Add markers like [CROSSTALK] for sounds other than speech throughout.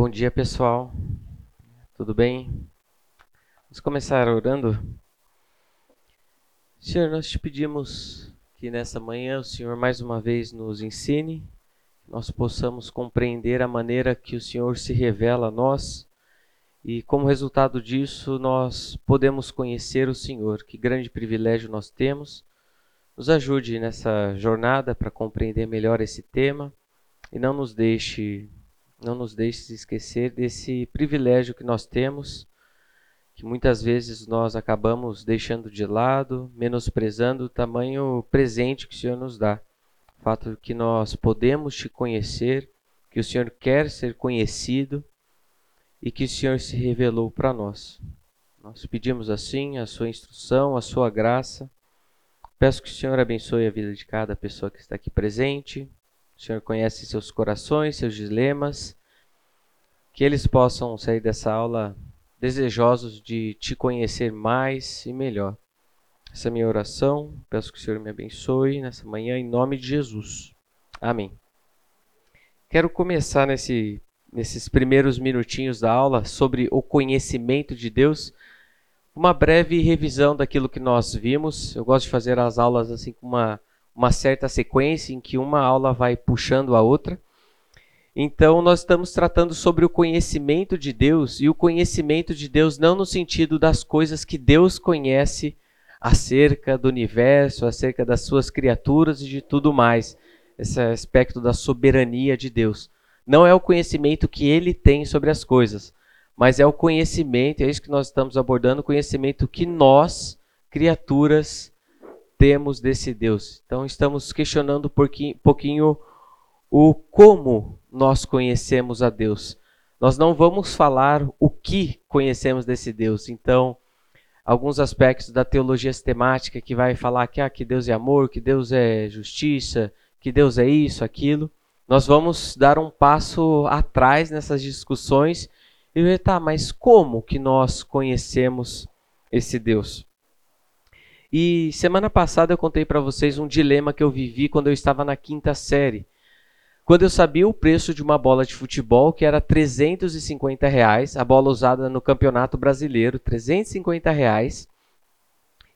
Bom dia, pessoal. Tudo bem? Vamos começar orando. Senhor, nós te pedimos que nessa manhã o Senhor mais uma vez nos ensine, nós possamos compreender a maneira que o Senhor se revela a nós e, como resultado disso, nós podemos conhecer o Senhor. Que grande privilégio nós temos. Nos ajude nessa jornada para compreender melhor esse tema e não nos deixe não nos deixe esquecer desse privilégio que nós temos, que muitas vezes nós acabamos deixando de lado, menosprezando o tamanho presente que o Senhor nos dá. O fato de que nós podemos te conhecer, que o Senhor quer ser conhecido e que o Senhor se revelou para nós. Nós pedimos assim a sua instrução, a sua graça. Peço que o Senhor abençoe a vida de cada pessoa que está aqui presente, o Senhor conhece seus corações, seus dilemas, que eles possam sair dessa aula desejosos de te conhecer mais e melhor. Essa é a minha oração. Peço que o Senhor me abençoe nessa manhã, em nome de Jesus. Amém. Quero começar nesse, nesses primeiros minutinhos da aula sobre o conhecimento de Deus. Uma breve revisão daquilo que nós vimos. Eu gosto de fazer as aulas assim com uma uma certa sequência em que uma aula vai puxando a outra. Então, nós estamos tratando sobre o conhecimento de Deus, e o conhecimento de Deus não no sentido das coisas que Deus conhece acerca do universo, acerca das suas criaturas e de tudo mais. Esse aspecto da soberania de Deus. Não é o conhecimento que ele tem sobre as coisas, mas é o conhecimento, é isso que nós estamos abordando, o conhecimento que nós, criaturas, temos desse Deus. Então estamos questionando um pouquinho o como nós conhecemos a Deus. Nós não vamos falar o que conhecemos desse Deus. Então, alguns aspectos da teologia sistemática que vai falar que, ah, que Deus é amor, que Deus é justiça, que Deus é isso, aquilo. Nós vamos dar um passo atrás nessas discussões e ver, tá, mas como que nós conhecemos esse Deus? E semana passada eu contei para vocês um dilema que eu vivi quando eu estava na quinta série. Quando eu sabia o preço de uma bola de futebol, que era 350 reais, a bola usada no Campeonato Brasileiro, 350 reais,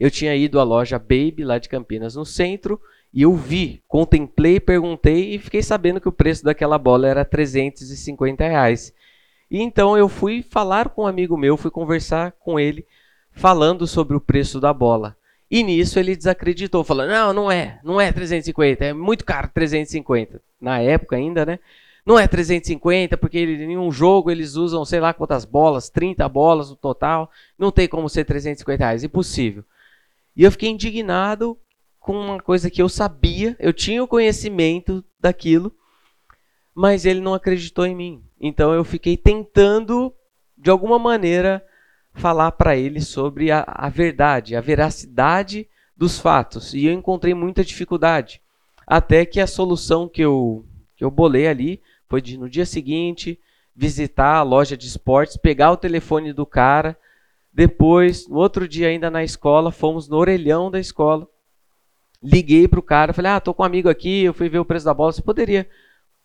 eu tinha ido à loja Baby, lá de Campinas, no centro, e eu vi, contemplei, perguntei e fiquei sabendo que o preço daquela bola era 350 reais. E então eu fui falar com um amigo meu, fui conversar com ele, falando sobre o preço da bola. E nisso ele desacreditou, falando: não, não é, não é 350, é muito caro 350. Na época ainda, né? Não é 350, porque em um jogo eles usam sei lá quantas bolas, 30 bolas no total. Não tem como ser 350 reais, impossível. E eu fiquei indignado com uma coisa que eu sabia, eu tinha o conhecimento daquilo, mas ele não acreditou em mim. Então eu fiquei tentando, de alguma maneira, falar para ele sobre a, a verdade, a veracidade dos fatos. E eu encontrei muita dificuldade. Até que a solução que eu, que eu bolei ali foi de no dia seguinte visitar a loja de esportes, pegar o telefone do cara. Depois, no outro dia ainda na escola, fomos no orelhão da escola. Liguei para o cara, falei: Ah, tô com um amigo aqui, eu fui ver o preço da bola. Você poderia,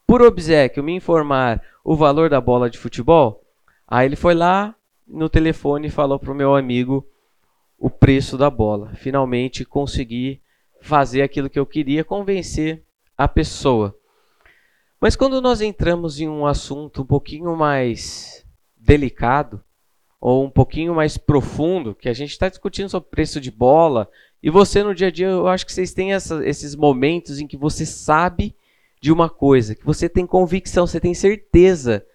por obsequio, me informar o valor da bola de futebol? Aí ele foi lá, no telefone falou para o meu amigo o preço da bola. Finalmente consegui fazer aquilo que eu queria, convencer a pessoa. Mas quando nós entramos em um assunto um pouquinho mais delicado, ou um pouquinho mais profundo, que a gente está discutindo sobre preço de bola, e você no dia a dia, eu acho que vocês têm essa, esses momentos em que você sabe de uma coisa, que você tem convicção, você tem certeza,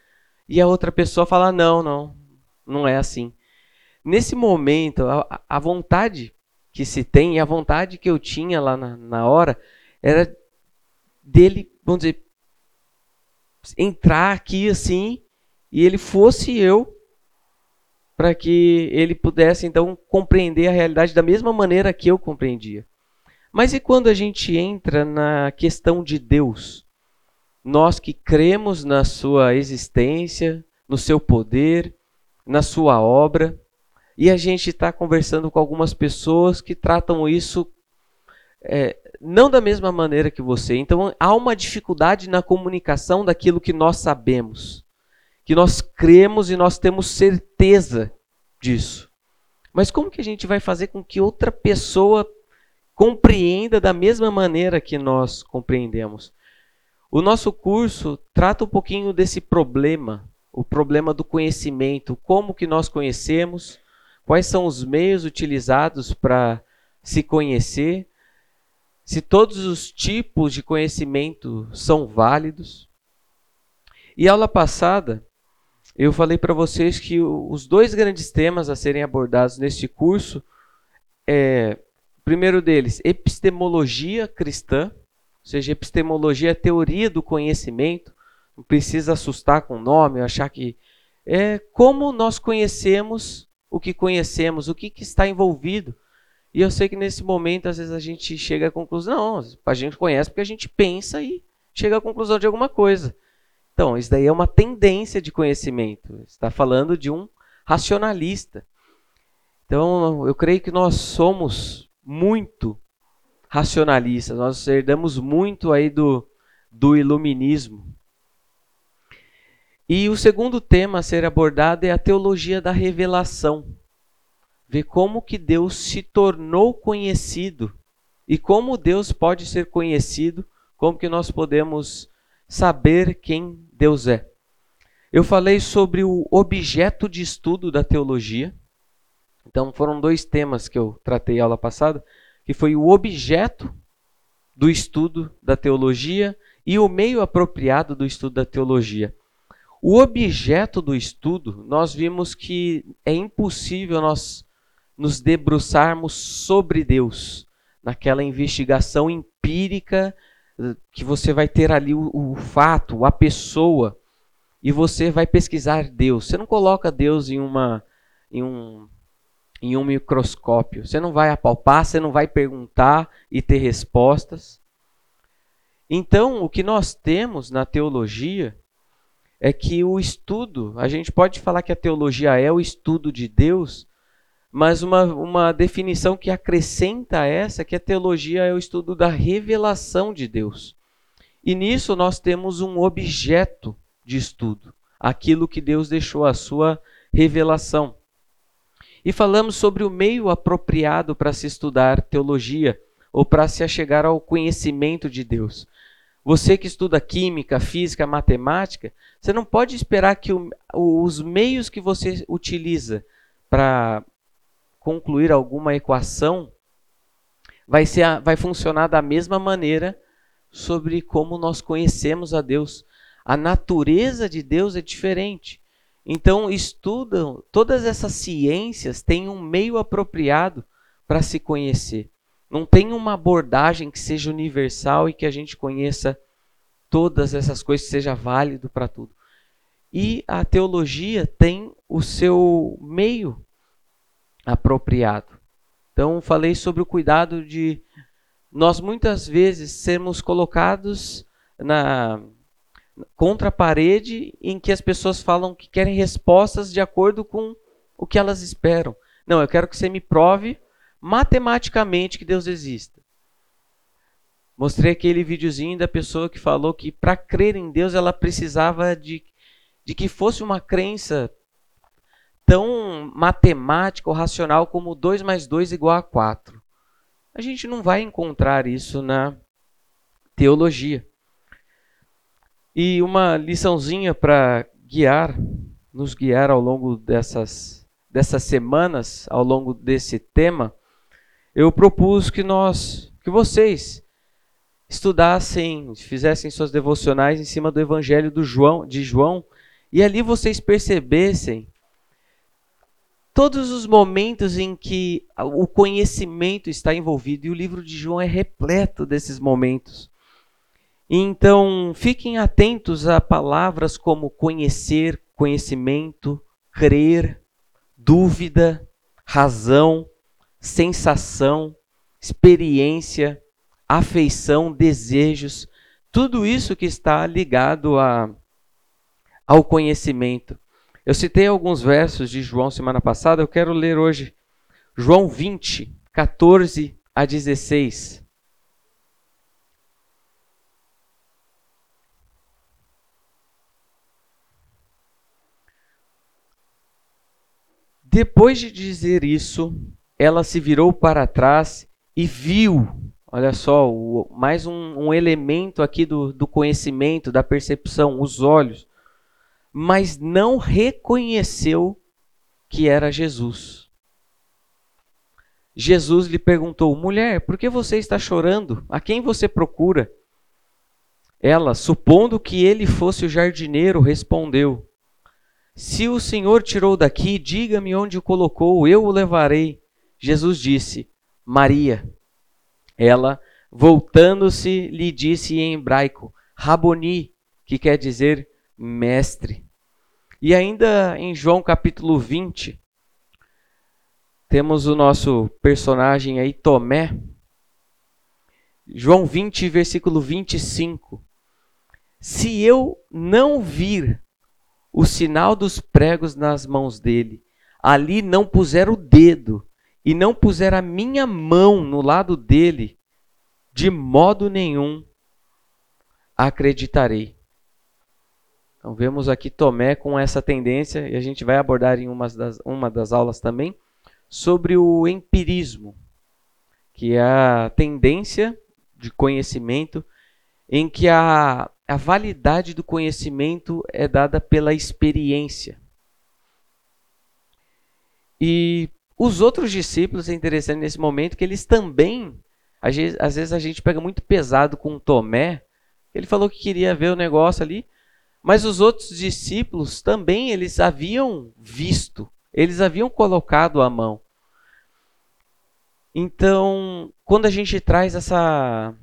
e a outra pessoa fala: não, não, não é assim. Nesse momento, a, a vontade que se tem e a vontade que eu tinha lá na, na hora era dele, vamos dizer, entrar aqui assim e ele fosse eu para que ele pudesse então compreender a realidade da mesma maneira que eu compreendia. Mas e quando a gente entra na questão de Deus? Nós que cremos na sua existência, no seu poder, na sua obra. E a gente está conversando com algumas pessoas que tratam isso é, não da mesma maneira que você. Então há uma dificuldade na comunicação daquilo que nós sabemos. que nós cremos e nós temos certeza disso. Mas como que a gente vai fazer com que outra pessoa compreenda da mesma maneira que nós compreendemos? O nosso curso trata um pouquinho desse problema, o problema do conhecimento, como que nós conhecemos, quais são os meios utilizados para se conhecer, se todos os tipos de conhecimento são válidos. E aula passada, eu falei para vocês que os dois grandes temas a serem abordados neste curso é, primeiro deles, epistemologia cristã, ou seja, epistemologia é a teoria do conhecimento, precisa assustar com o nome, achar que é como nós conhecemos o que conhecemos, o que, que está envolvido. E eu sei que nesse momento, às vezes, a gente chega à conclusão, não, a gente conhece porque a gente pensa e chega à conclusão de alguma coisa. Então, isso daí é uma tendência de conhecimento. Está falando de um racionalista. Então, eu creio que nós somos muito racionalistas. Nós herdamos muito aí do, do iluminismo. E o segundo tema a ser abordado é a teologia da revelação. Ver como que Deus se tornou conhecido e como Deus pode ser conhecido, como que nós podemos saber quem Deus é. Eu falei sobre o objeto de estudo da teologia. Então foram dois temas que eu tratei aula passada, que foi o objeto do estudo da teologia e o meio apropriado do estudo da teologia. O objeto do estudo, nós vimos que é impossível nós nos debruçarmos sobre Deus, naquela investigação empírica que você vai ter ali o, o fato, a pessoa, e você vai pesquisar Deus. Você não coloca Deus em uma em um em um microscópio. Você não vai apalpar, você não vai perguntar e ter respostas. Então, o que nós temos na teologia é que o estudo, a gente pode falar que a teologia é o estudo de Deus, mas uma, uma definição que acrescenta essa é que a teologia é o estudo da revelação de Deus. E nisso nós temos um objeto de estudo, aquilo que Deus deixou a sua revelação. E falamos sobre o meio apropriado para se estudar teologia ou para se achegar ao conhecimento de Deus. Você que estuda química, física, matemática, você não pode esperar que o, os meios que você utiliza para concluir alguma equação, vai, ser, vai funcionar da mesma maneira sobre como nós conhecemos a Deus. A natureza de Deus é diferente. Então, estudam, todas essas ciências têm um meio apropriado para se conhecer. Não tem uma abordagem que seja universal e que a gente conheça todas essas coisas, que seja válido para tudo. E a teologia tem o seu meio apropriado. Então, falei sobre o cuidado de nós muitas vezes sermos colocados na contra a parede em que as pessoas falam que querem respostas de acordo com o que elas esperam. Não, eu quero que você me prove matematicamente que Deus exista. Mostrei aquele videozinho da pessoa que falou que para crer em Deus ela precisava de, de que fosse uma crença tão matemática ou racional como 2 mais 2 igual a 4. A gente não vai encontrar isso na teologia. E uma liçãozinha para guiar, nos guiar ao longo dessas, dessas semanas, ao longo desse tema, eu propus que nós, que vocês estudassem, fizessem suas devocionais em cima do Evangelho do João, de João, e ali vocês percebessem todos os momentos em que o conhecimento está envolvido, e o livro de João é repleto desses momentos. Então, fiquem atentos a palavras como conhecer, conhecimento, crer, dúvida, razão, sensação, experiência, afeição, desejos, tudo isso que está ligado a, ao conhecimento. Eu citei alguns versos de João semana passada, eu quero ler hoje João 20, 14 a 16. Depois de dizer isso, ela se virou para trás e viu. Olha só, o, mais um, um, elemento aqui do, do conhecimento, da percepção, os olhos. Mas não reconheceu que era Jesus. Jesus lhe perguntou: Mulher, por que você está chorando? A quem você procura? Ela, supondo que ele fosse o jardineiro, respondeu: Se o Senhor tirou daqui, diga-me onde o colocou, eu o levarei. Jesus disse: Maria. Ela, voltando-se, lhe disse em hebraico: Raboni, que quer dizer mestre. E ainda em João capítulo 20, temos o nosso personagem aí, Tomé. João 20, versículo 25. Se eu não vir o sinal dos pregos nas mãos dele, ali não puser o dedo e não puser a minha mão no lado dele, de modo nenhum acreditarei. Então vemos aqui Tomé com essa tendência, e a gente vai abordar em uma das, uma das aulas também, sobre o empirismo, que é a tendência de conhecimento em que a, a validade do conhecimento é dada pela experiência. E os outros discípulos, é interessante nesse momento que eles também, às vezes, a gente pega muito pesado com Tomé, ele falou que queria ver o negócio ali, mas os outros discípulos também eles haviam visto, eles haviam colocado a mão. Então, quando a gente traz essa,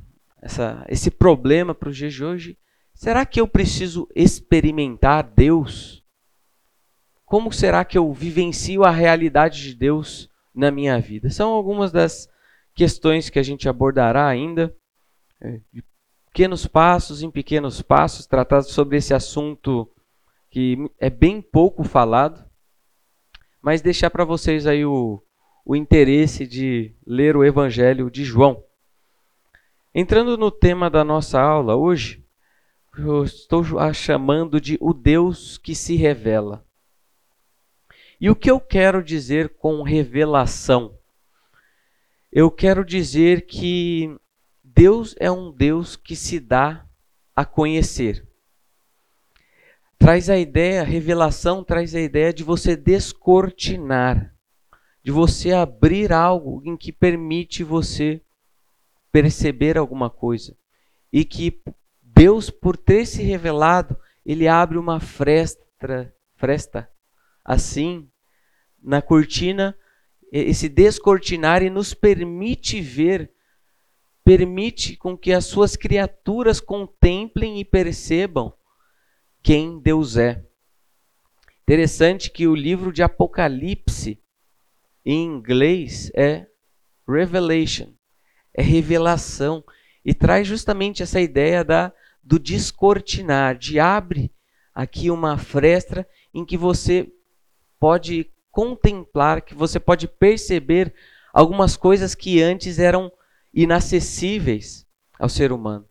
essa, esse problema para os dias de hoje, será que eu preciso experimentar Deus? Como será que eu vivencio a realidade de Deus na minha vida? São algumas das questões que a gente abordará ainda, é, de pequenos passos em pequenos passos, tratados sobre esse assunto que é bem pouco falado, mas deixar para vocês aí o, o interesse de ler o Evangelho de João. Entrando no tema da nossa aula hoje, eu estou a chamando de o Deus que se revela. E o que eu quero dizer com revelação? Eu quero dizer que Deus é um Deus que se dá a conhecer. Traz a ideia, revelação traz a ideia de você descortinar de você abrir algo em que permite você perceber alguma coisa. E que Deus, por ter se revelado, ele abre uma fresta, fresta assim na cortina, esse descortinar e nos permite ver, permite com que as suas criaturas contemplem e percebam quem Deus é. Interessante que o livro de Apocalipse em inglês é revelation, é revelação e traz justamente essa ideia da do descortinar, de abre aqui uma fresta em que você pode contemplar, que você pode perceber algumas coisas que antes eram inacessíveis ao ser humano.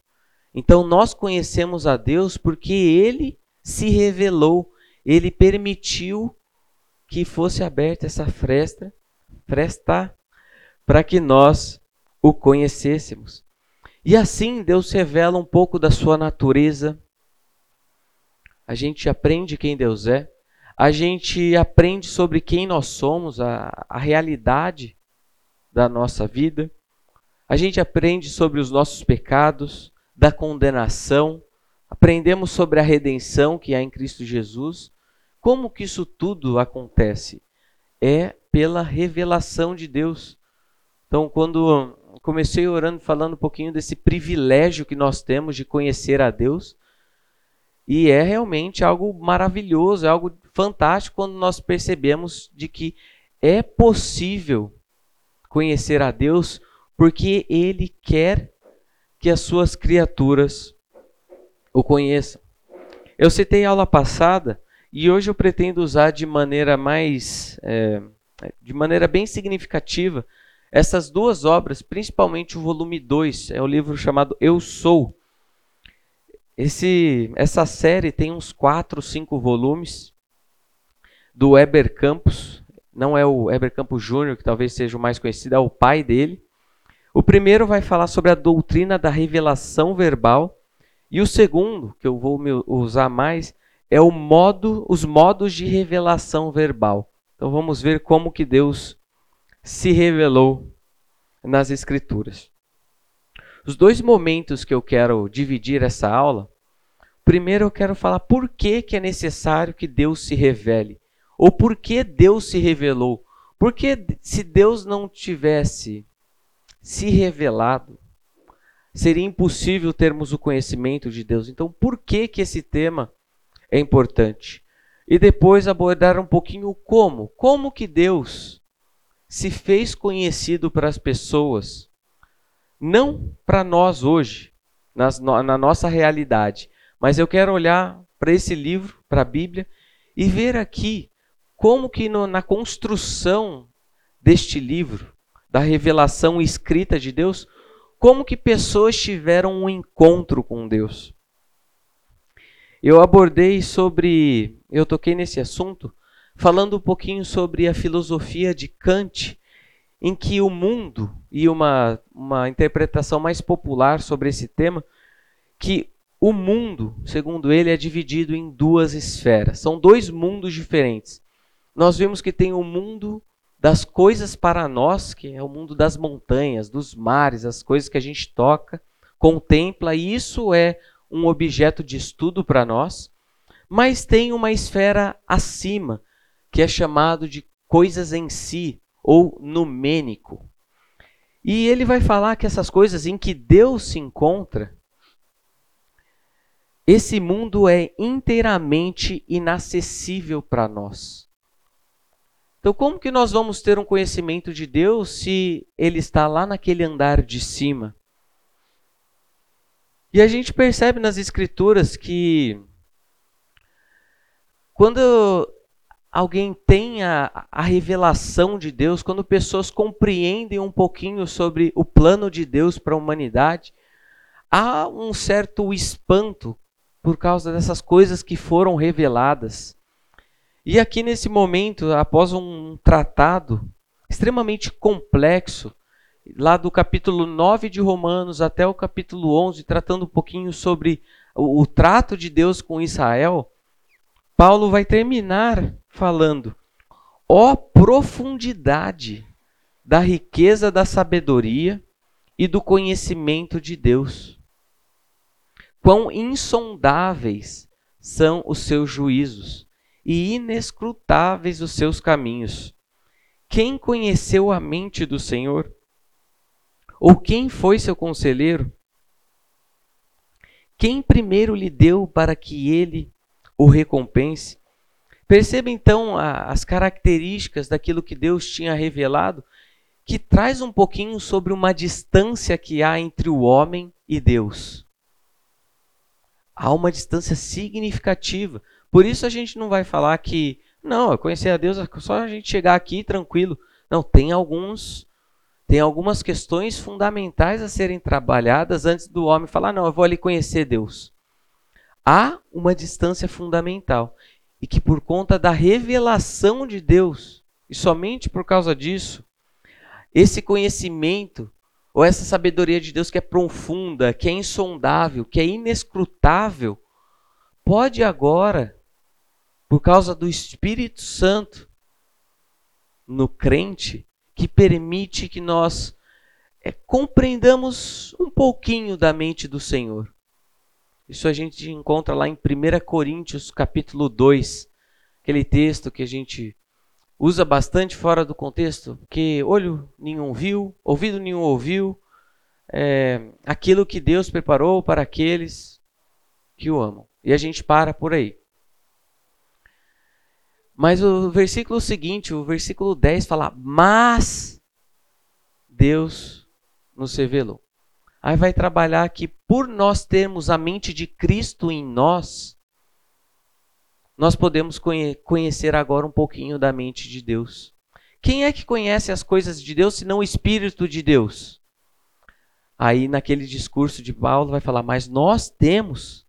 Então nós conhecemos a Deus porque ele se revelou, ele permitiu que fosse aberta essa fresta prestar para que nós o conhecêssemos. E assim Deus revela um pouco da sua natureza. A gente aprende quem Deus é. A gente aprende sobre quem nós somos, a, a realidade da nossa vida. A gente aprende sobre os nossos pecados, da condenação. Aprendemos sobre a redenção que há em Cristo Jesus. Como que isso tudo acontece? É pela revelação de Deus. Então, quando comecei orando, falando um pouquinho desse privilégio que nós temos de conhecer a Deus, e é realmente algo maravilhoso, é algo fantástico quando nós percebemos de que é possível conhecer a Deus porque Ele quer que as suas criaturas o conheçam. Eu citei a aula passada e hoje eu pretendo usar de maneira mais é, de maneira bem significativa essas duas obras, principalmente o volume 2, é o livro chamado Eu Sou. Esse, essa série tem uns 4, 5 volumes do Weber Campos. não é o Heber Campos Júnior, que talvez seja o mais conhecido, é o pai dele. O primeiro vai falar sobre a doutrina da revelação verbal, e o segundo, que eu vou usar mais, é o modo, os modos de revelação verbal. Então vamos ver como que Deus se revelou nas escrituras. Os dois momentos que eu quero dividir essa aula, primeiro eu quero falar por que, que é necessário que Deus se revele, ou por que Deus se revelou. Porque se Deus não tivesse se revelado, seria impossível termos o conhecimento de Deus. Então, por que que esse tema é importante? E depois abordar um pouquinho como, como que Deus se fez conhecido para as pessoas, não para nós hoje, nas, na nossa realidade, mas eu quero olhar para esse livro, para a Bíblia, e ver aqui como que no, na construção deste livro, da revelação escrita de Deus, como que pessoas tiveram um encontro com Deus. Eu abordei sobre, eu toquei nesse assunto, falando um pouquinho sobre a filosofia de Kant, em que o mundo, e uma, uma interpretação mais popular sobre esse tema, que o mundo, segundo ele, é dividido em duas esferas. São dois mundos diferentes. Nós vemos que tem o mundo das coisas para nós, que é o mundo das montanhas, dos mares, as coisas que a gente toca, contempla, e isso é um objeto de estudo para nós. Mas tem uma esfera acima, que é chamado de coisas em si, ou numênico. E ele vai falar que essas coisas em que Deus se encontra, esse mundo é inteiramente inacessível para nós. Então, como que nós vamos ter um conhecimento de Deus se ele está lá naquele andar de cima? E a gente percebe nas Escrituras que quando alguém tem a, a, revelação de Deus, quando pessoas compreendem um pouquinho sobre o plano de Deus para a humanidade, há um certo espanto por causa dessas coisas que foram reveladas. E aqui nesse momento, após um tratado extremamente complexo, lá do capítulo 9 de Romanos até o capítulo 11, tratando um pouquinho sobre o, o trato de Deus com Israel, Paulo vai terminar falando: ó profundidade da riqueza da sabedoria e do conhecimento de Deus. Quão insondáveis são os seus juízos e inescrutáveis os seus caminhos. Quem conheceu a mente do Senhor? Ou quem foi seu conselheiro? Quem primeiro lhe deu para que ele o recompense? Perceba então a, as características daquilo que Deus tinha revelado, que traz um pouquinho sobre uma distância que há entre o homem e Deus. Há uma distância significativa. Por isso a gente não vai falar que, não, conhecer a Deus é só a gente chegar aqui tranquilo. Não, tem alguns tem algumas questões fundamentais a serem trabalhadas antes do homem falar, não, eu vou ali conhecer Deus. Há uma distância fundamental e que por conta da revelação de Deus, e somente por causa disso, esse conhecimento ou essa sabedoria de Deus que é profunda, que é insondável, que é inescrutável, pode agora por causa do Espírito Santo no crente, que permite que nós é, compreendamos um pouquinho da mente do Senhor. Isso a gente encontra lá em 1 Coríntios, capítulo 2, aquele texto que a gente usa bastante fora do contexto, que olho nenhum viu, ouvido nenhum ouviu, é, aquilo que Deus preparou para aqueles que o amam. E a gente para por aí. Mas o versículo seguinte, o versículo 10 fala: "Mas Deus nos revelou". Aí vai trabalhar que por nós termos a mente de Cristo em nós, nós podemos conhecer agora um pouquinho da mente de Deus. Quem é que conhece as coisas de Deus senão o Espírito de Deus? Aí naquele discurso de Paulo vai falar: "Mas nós temos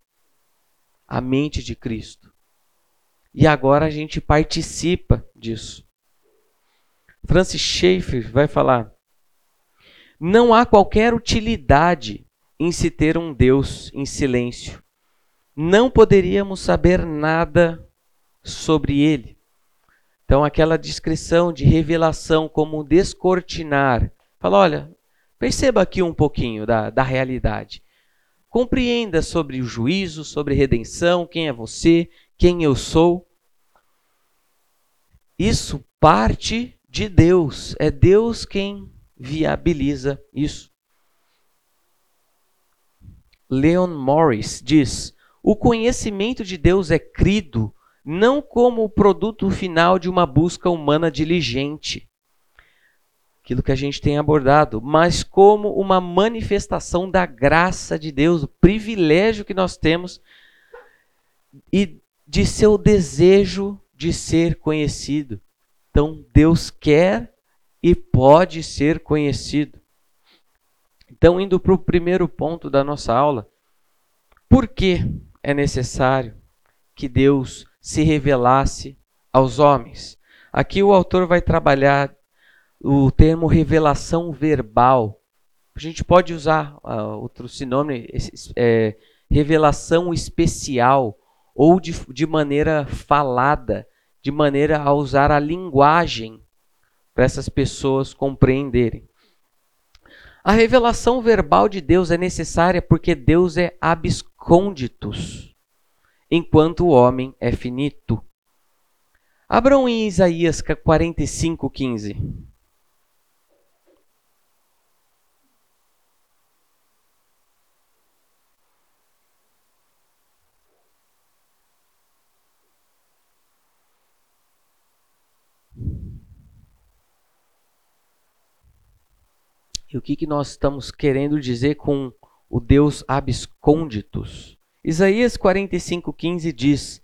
a mente de Cristo". E agora a gente participa disso. Francis Schaeffer vai falar: Não há qualquer utilidade em se ter um Deus em silêncio. Não poderíamos saber nada sobre ele. Então, aquela descrição de revelação como descortinar. Fala, olha, perceba aqui um pouquinho da, da realidade. Compreenda sobre o juízo, sobre redenção, quem é você, quem eu sou. Isso parte de Deus. É Deus quem viabiliza isso. Leon Morris diz: o conhecimento de Deus é crido não como o produto final de uma busca humana diligente, aquilo que a gente tem abordado, mas como uma manifestação da graça de Deus, o privilégio que nós temos e de seu desejo de ser conhecido. Então, Deus quer e pode ser conhecido. Então, indo para o primeiro ponto da nossa aula, por que é necessário que Deus se revelasse aos homens? Aqui o autor vai trabalhar o termo revelação verbal. A gente pode usar uh, outro sinônimo, é, revelação especial ou de, de maneira falada, de maneira a usar a linguagem para essas pessoas compreenderem. A revelação verbal de Deus é necessária porque Deus é abscônditos, enquanto o homem é finito. Abram em Isaías 45, 15. E o que, que nós estamos querendo dizer com o Deus abscônditos? Isaías 45,15 diz,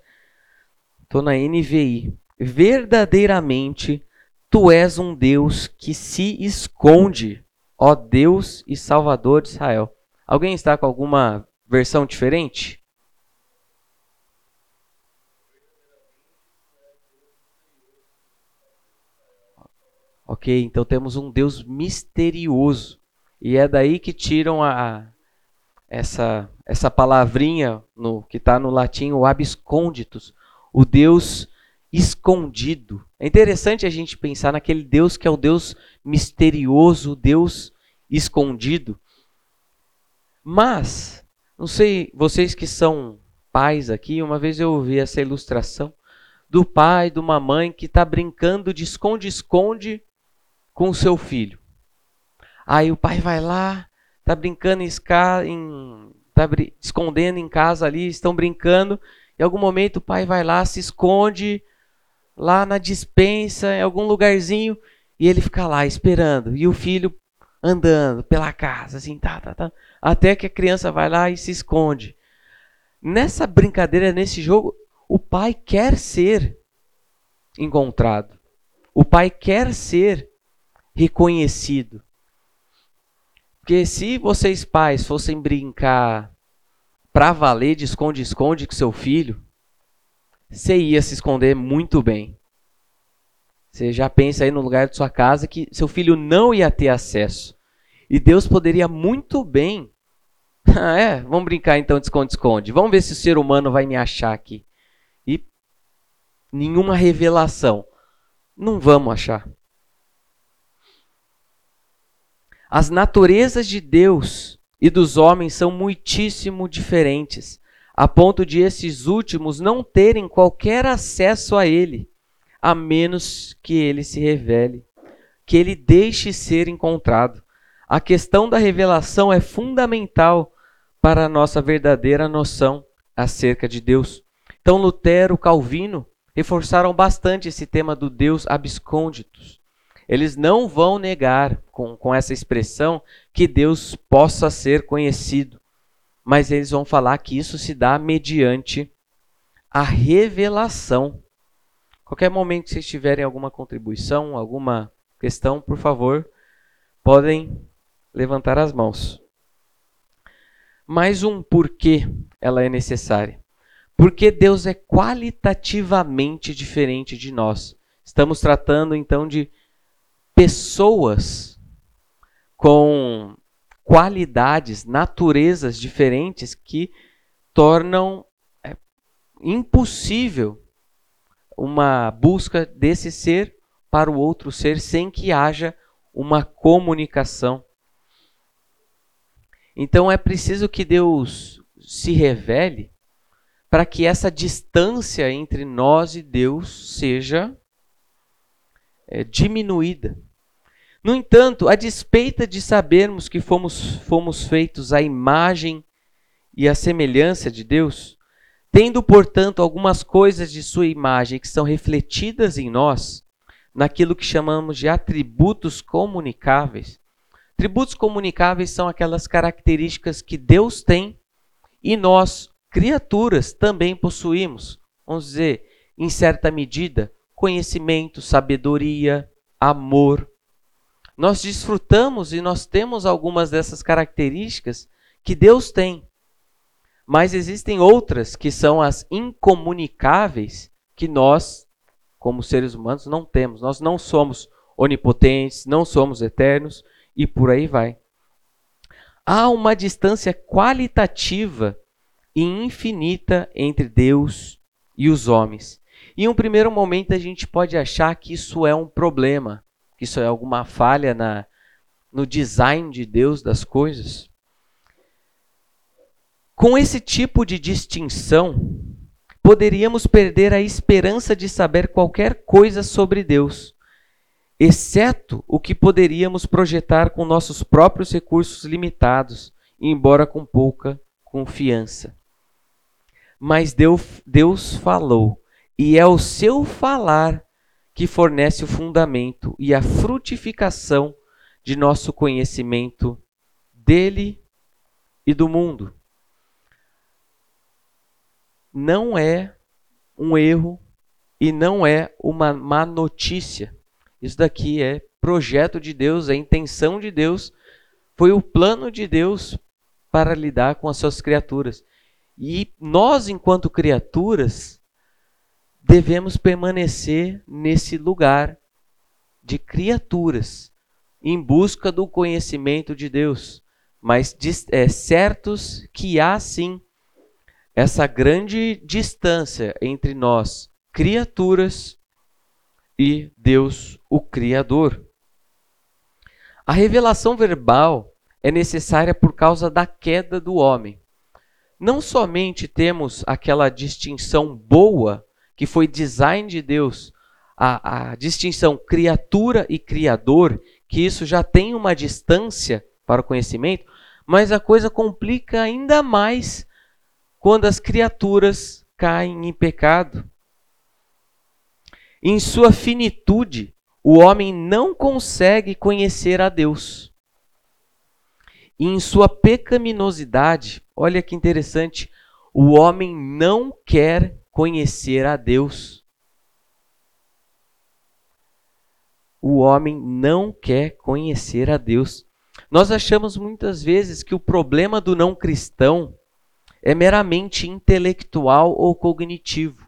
estou na NVI, verdadeiramente tu és um Deus que se esconde, ó Deus e Salvador de Israel. Alguém está com alguma versão diferente? Ok, então temos um Deus misterioso. E é daí que tiram a, essa, essa palavrinha no, que está no latim, o absconditus, o Deus escondido. É interessante a gente pensar naquele Deus que é o Deus misterioso, o Deus escondido. Mas, não sei, vocês que são pais aqui, uma vez eu ouvi essa ilustração do pai, de uma mãe que está brincando de esconde-esconde com o seu filho. Aí o pai vai lá, tá brincando em, em tá escondendo em casa ali, estão brincando. Em algum momento o pai vai lá, se esconde lá na dispensa, em algum lugarzinho, e ele fica lá esperando. E o filho andando pela casa, assim, tá, tá, tá, até que a criança vai lá e se esconde. Nessa brincadeira, nesse jogo, o pai quer ser encontrado. O pai quer ser reconhecido. Porque se vocês pais fossem brincar para valer de esconde-esconde com seu filho, você ia se esconder muito bem. Você já pensa aí no lugar de sua casa que seu filho não ia ter acesso. E Deus poderia muito bem. [LAUGHS] Ah, é, vamos brincar então de esconde-esconde. Vamos ver se o ser humano vai me achar aqui. E nenhuma revelação. Não vamos achar. As naturezas de Deus e dos homens são muitíssimo diferentes, a ponto de esses últimos não terem qualquer acesso a Ele, a menos que Ele se revele, que Ele deixe ser encontrado. A questão da revelação é fundamental para a nossa verdadeira noção acerca de Deus. Então, Lutero, Calvino reforçaram bastante esse tema do Deus abscônditos. Eles não vão negar com, com essa expressão que Deus possa ser conhecido, mas eles vão falar que isso se dá mediante a revelação. Qualquer momento que vocês tiverem alguma contribuição, alguma questão, por favor, podem levantar as mãos. Mais um porquê ela é necessária. Porque Deus é qualitativamente diferente de nós. Estamos tratando então de pessoas com qualidades, naturezas diferentes que tornam é, impossível uma busca desse ser para o outro ser sem que haja uma comunicação. Então é preciso que Deus se revele para que essa distância entre nós e Deus seja é, diminuída. No entanto, a despeita de sabermos que fomos, fomos feitos à imagem e à semelhança de Deus, tendo, portanto, algumas coisas de sua imagem que são refletidas em nós, naquilo que chamamos de atributos comunicáveis. Atributos comunicáveis são aquelas características que Deus tem e nós, criaturas, também possuímos. Vamos dizer, em certa medida, conhecimento, sabedoria, amor. Nós desfrutamos e nós temos algumas dessas características que Deus tem. Mas existem outras que são as incomunicáveis que nós, como seres humanos, não temos. Nós não somos onipotentes, não somos eternos e por aí vai. Há uma distância qualitativa e infinita entre Deus e os homens. Em um primeiro momento, a gente pode achar que isso é um problema, que isso é alguma falha na, no design de Deus das coisas. Com esse tipo de distinção, poderíamos perder a esperança de saber qualquer coisa sobre Deus, exceto o que poderíamos projetar com nossos próprios recursos limitados, embora com pouca confiança. Mas Deus, Deus falou e é o seu falar que fornece o fundamento e a frutificação de nosso conhecimento dele e do mundo. Não é um erro e não é uma má notícia. Isso daqui é projeto de Deus, é intenção de Deus, foi o plano de Deus para lidar com as suas criaturas. E nós, enquanto criaturas, devemos permanecer nesse lugar de criaturas em busca do conhecimento de Deus, mas é certos que há sim essa grande distância entre nós, criaturas, e Deus, o Criador. A revelação verbal é necessária por causa da queda do homem. Não somente temos aquela distinção boa que foi design de Deus, a, a distinção criatura e criador, que isso já tem uma distância para o conhecimento, mas a coisa complica ainda mais quando as criaturas caem em pecado. Em sua finitude, o homem não consegue conhecer a Deus. E em sua pecaminosidade, olha que interessante, o homem não quer conhecer a Deus. O homem não quer conhecer a Deus. Nós achamos muitas vezes que o problema do não cristão é meramente intelectual ou cognitivo.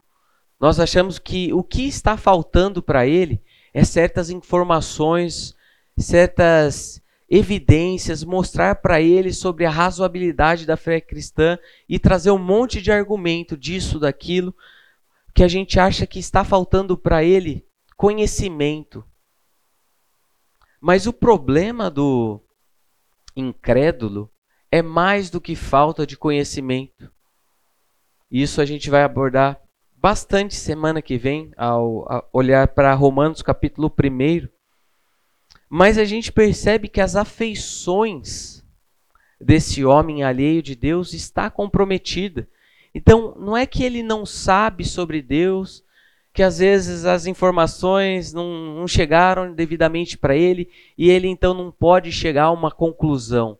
Nós achamos que o que está faltando para ele é certas informações, certas evidências, mostrar para ele sobre a razoabilidade da fé cristã e trazer um monte de argumento disso, daquilo, que a gente acha que está faltando para ele conhecimento. Mas o problema do incrédulo é mais do que falta de conhecimento. Isso a gente vai abordar bastante semana que vem ao olhar para Romanos capítulo 1 mas a gente percebe que as afeições desse homem alheio de Deus está comprometida. Então, não é que ele não sabe sobre Deus, que às vezes as informações não, não chegaram devidamente para ele e ele então não pode chegar a uma conclusão.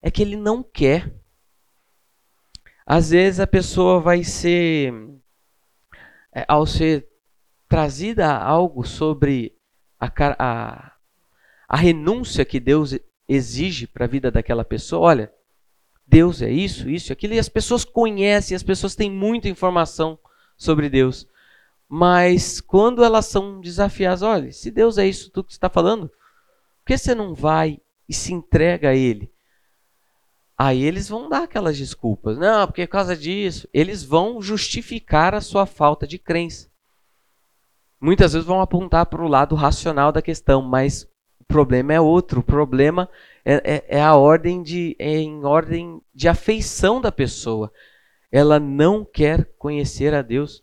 É que ele não quer. Às vezes a pessoa vai ser, é, ao ser trazida algo sobre a, a, a renúncia que Deus exige para a vida daquela pessoa. Olha, Deus é isso, isso, aquilo, e as pessoas conhecem, as pessoas têm muita informação sobre Deus. Mas quando elas são desafiadas, olha, se Deus é isso tudo que está falando, que você não vai e se entrega a Ele? Aí eles vão dar aquelas desculpas. Não, porque por causa disso. Eles vão justificar a sua falta de crença. Muitas vezes vão apontar para o lado racional da questão, mas problema é outro. O problema é, é, é a ordem de, é em ordem de afeição da pessoa. Ela não quer conhecer a Deus.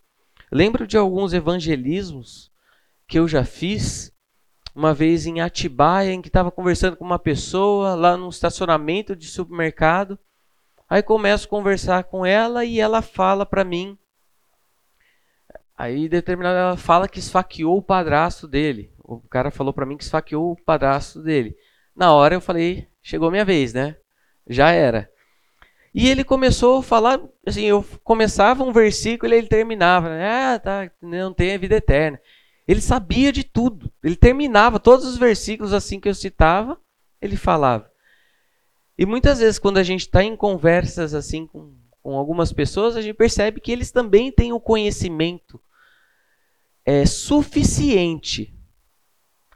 Lembro de alguns evangelismos que eu já fiz uma vez em Atibaia, em que estava conversando com uma pessoa lá no estacionamento de supermercado. Aí começo a conversar com ela e ela fala para mim. Aí determinada ela fala que esfaqueou o padrasto dele. O cara falou para mim que esfaqueou o padrasto dele. Na hora eu falei, chegou minha vez, né? Já era. E ele começou a falar, assim, eu começava um versículo e ele terminava? Ah, tá, não tem a vida eterna. Ele sabia de tudo. Ele terminava todos os versículos assim que eu citava, ele falava. E muitas vezes, quando a gente está em conversas assim com, com algumas pessoas, a gente percebe que eles também têm o conhecimento é, suficiente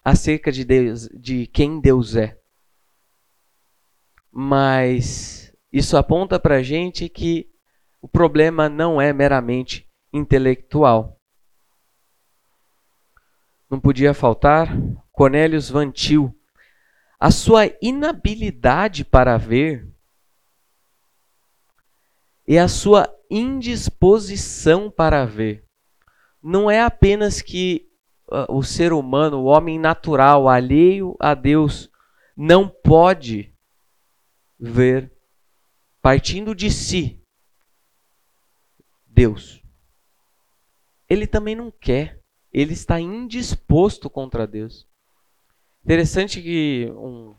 acerca de Deus, de quem Deus é. Mas isso aponta para a gente que o problema não é meramente intelectual não podia faltar, Cornelius Vantil. A sua inabilidade para ver e a sua indisposição para ver. Não é apenas que o ser humano, o homem natural, alheio a Deus, não pode ver, partindo de si, Deus. Ele também não quer ele está indisposto contra Deus. Interessante que um,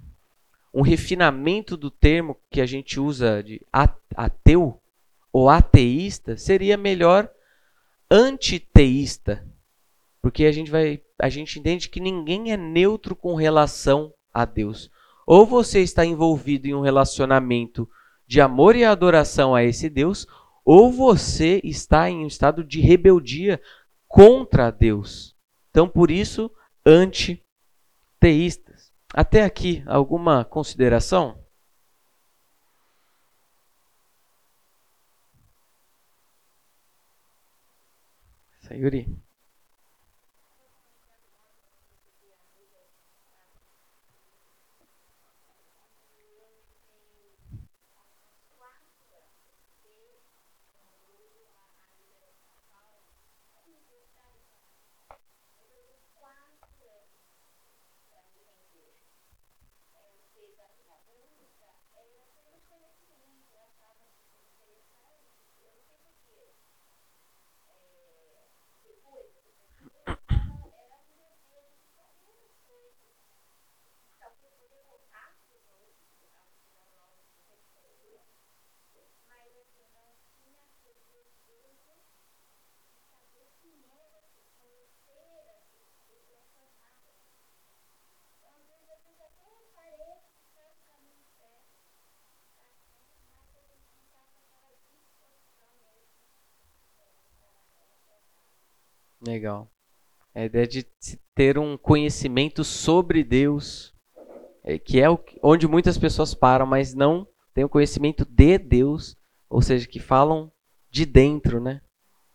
um refinamento do termo que a gente usa de ateu ou ateísta seria melhor antiteísta. Porque a gente vai a gente entende que ninguém é neutro com relação a Deus. Ou você está envolvido em um relacionamento de amor e adoração a esse Deus, ou você está em um estado de rebeldia contra Deus. Então, por isso, antiteístas. Até aqui, alguma consideração? Sayuri. Legal. A ideia de ter um conhecimento sobre Deus, é, que é onde muitas pessoas param, mas não têm o conhecimento de Deus, ou seja, que falam de dentro, né?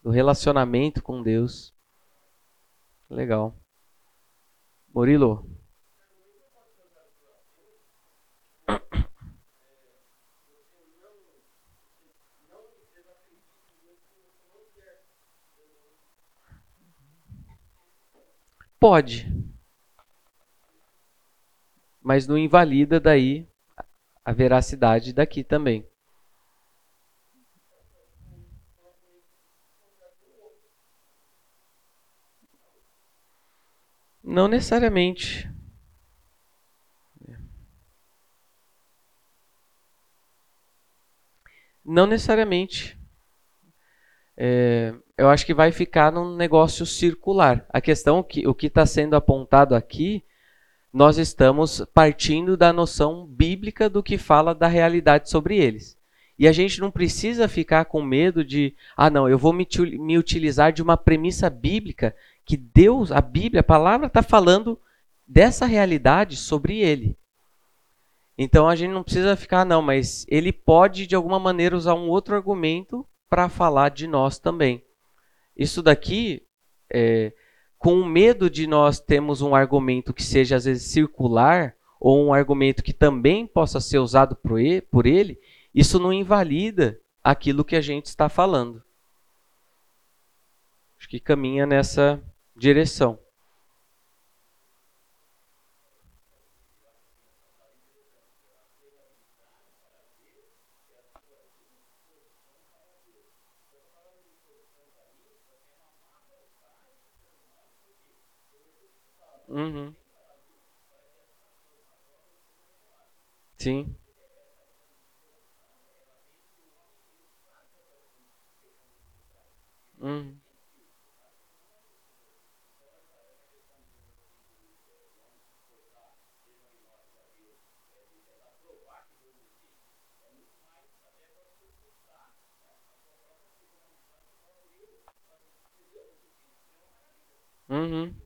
Do relacionamento com Deus. Legal. Murilo. Pode. Mas não invalida daí a veracidade daqui também. Não necessariamente. Não necessariamente. É, eu acho que vai ficar num negócio circular. A questão que o que está sendo apontado aqui, nós estamos partindo da noção bíblica do que fala da realidade sobre eles. E a gente não precisa ficar com medo de, ah, não, eu vou me, me utilizar de uma premissa bíblica que Deus, a Bíblia, a palavra está falando dessa realidade sobre ele. Então a gente não precisa ficar, não, mas ele pode de alguma maneira usar um outro argumento para falar de nós também. Isso daqui, é, com o medo de nós termos um argumento que seja às vezes circular, ou um argumento que também possa ser usado por ele, isso não invalida aquilo que a gente está falando. Acho que caminha nessa direção. Uhum. Sim. Uhum. Uhum.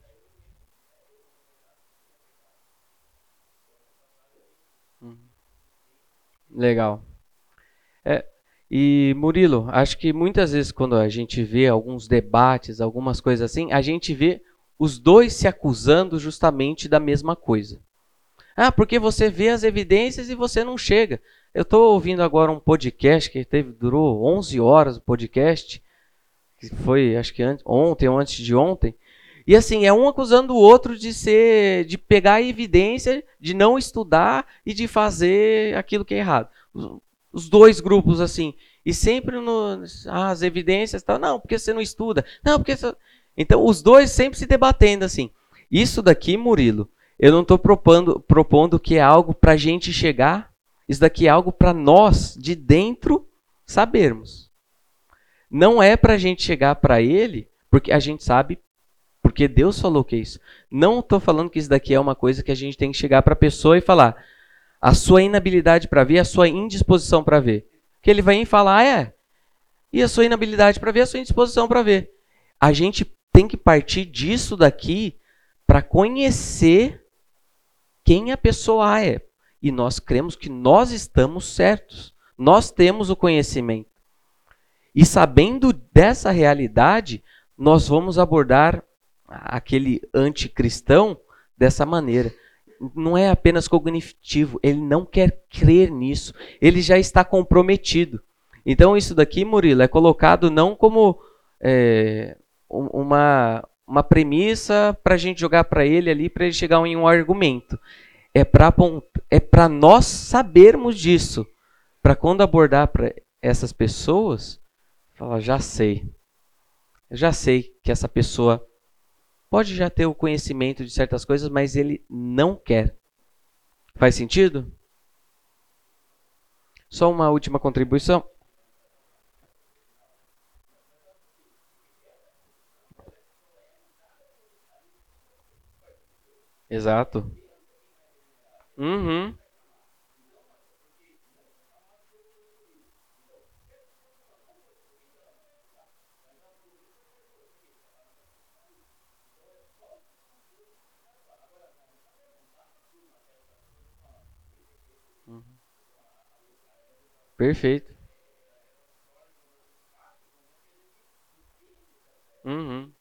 Legal. É, e Murilo, acho que muitas vezes quando a gente vê alguns debates, algumas coisas assim, a gente vê os dois se acusando justamente da mesma coisa. Ah, porque você vê as evidências e você não chega. Eu estou ouvindo agora um podcast que teve, durou 11 horas o podcast, que foi acho que ontem ou antes de ontem, e assim, é um acusando o outro de ser, de pegar evidência, de não estudar e de fazer aquilo que é errado. Os dois grupos assim, e sempre no, ah, as evidências, tal, não, porque você não estuda, não, porque você... então os dois sempre se debatendo assim. Isso daqui, Murilo, eu não estou propondo, propondo que é algo para a gente chegar. Isso daqui é algo para nós de dentro sabermos. Não é para a gente chegar para ele, porque a gente sabe porque Deus falou que é isso. Não estou falando que isso daqui é uma coisa que a gente tem que chegar para a pessoa e falar a sua inabilidade para ver, a sua indisposição para ver. Que ele vai falar, ah, é. E a sua inabilidade para ver, a sua indisposição para ver. A gente tem que partir disso daqui para conhecer quem a pessoa é. E nós cremos que nós estamos certos. Nós temos o conhecimento. E sabendo dessa realidade, nós vamos abordar aquele anticristão dessa maneira. Não é apenas cognitivo, ele não quer crer nisso, ele já está comprometido. Então, isso daqui, Murilo, é colocado não como é, uma, uma premissa para a gente jogar para ele ali, para ele chegar em um argumento. É para é nós sabermos disso, para quando abordar para essas pessoas, falar: já sei, já sei que essa pessoa pode já ter o conhecimento de certas coisas, mas ele não quer. Faz sentido? Só uma última contribuição. Exato. Uhum. Perfeito. Uhum.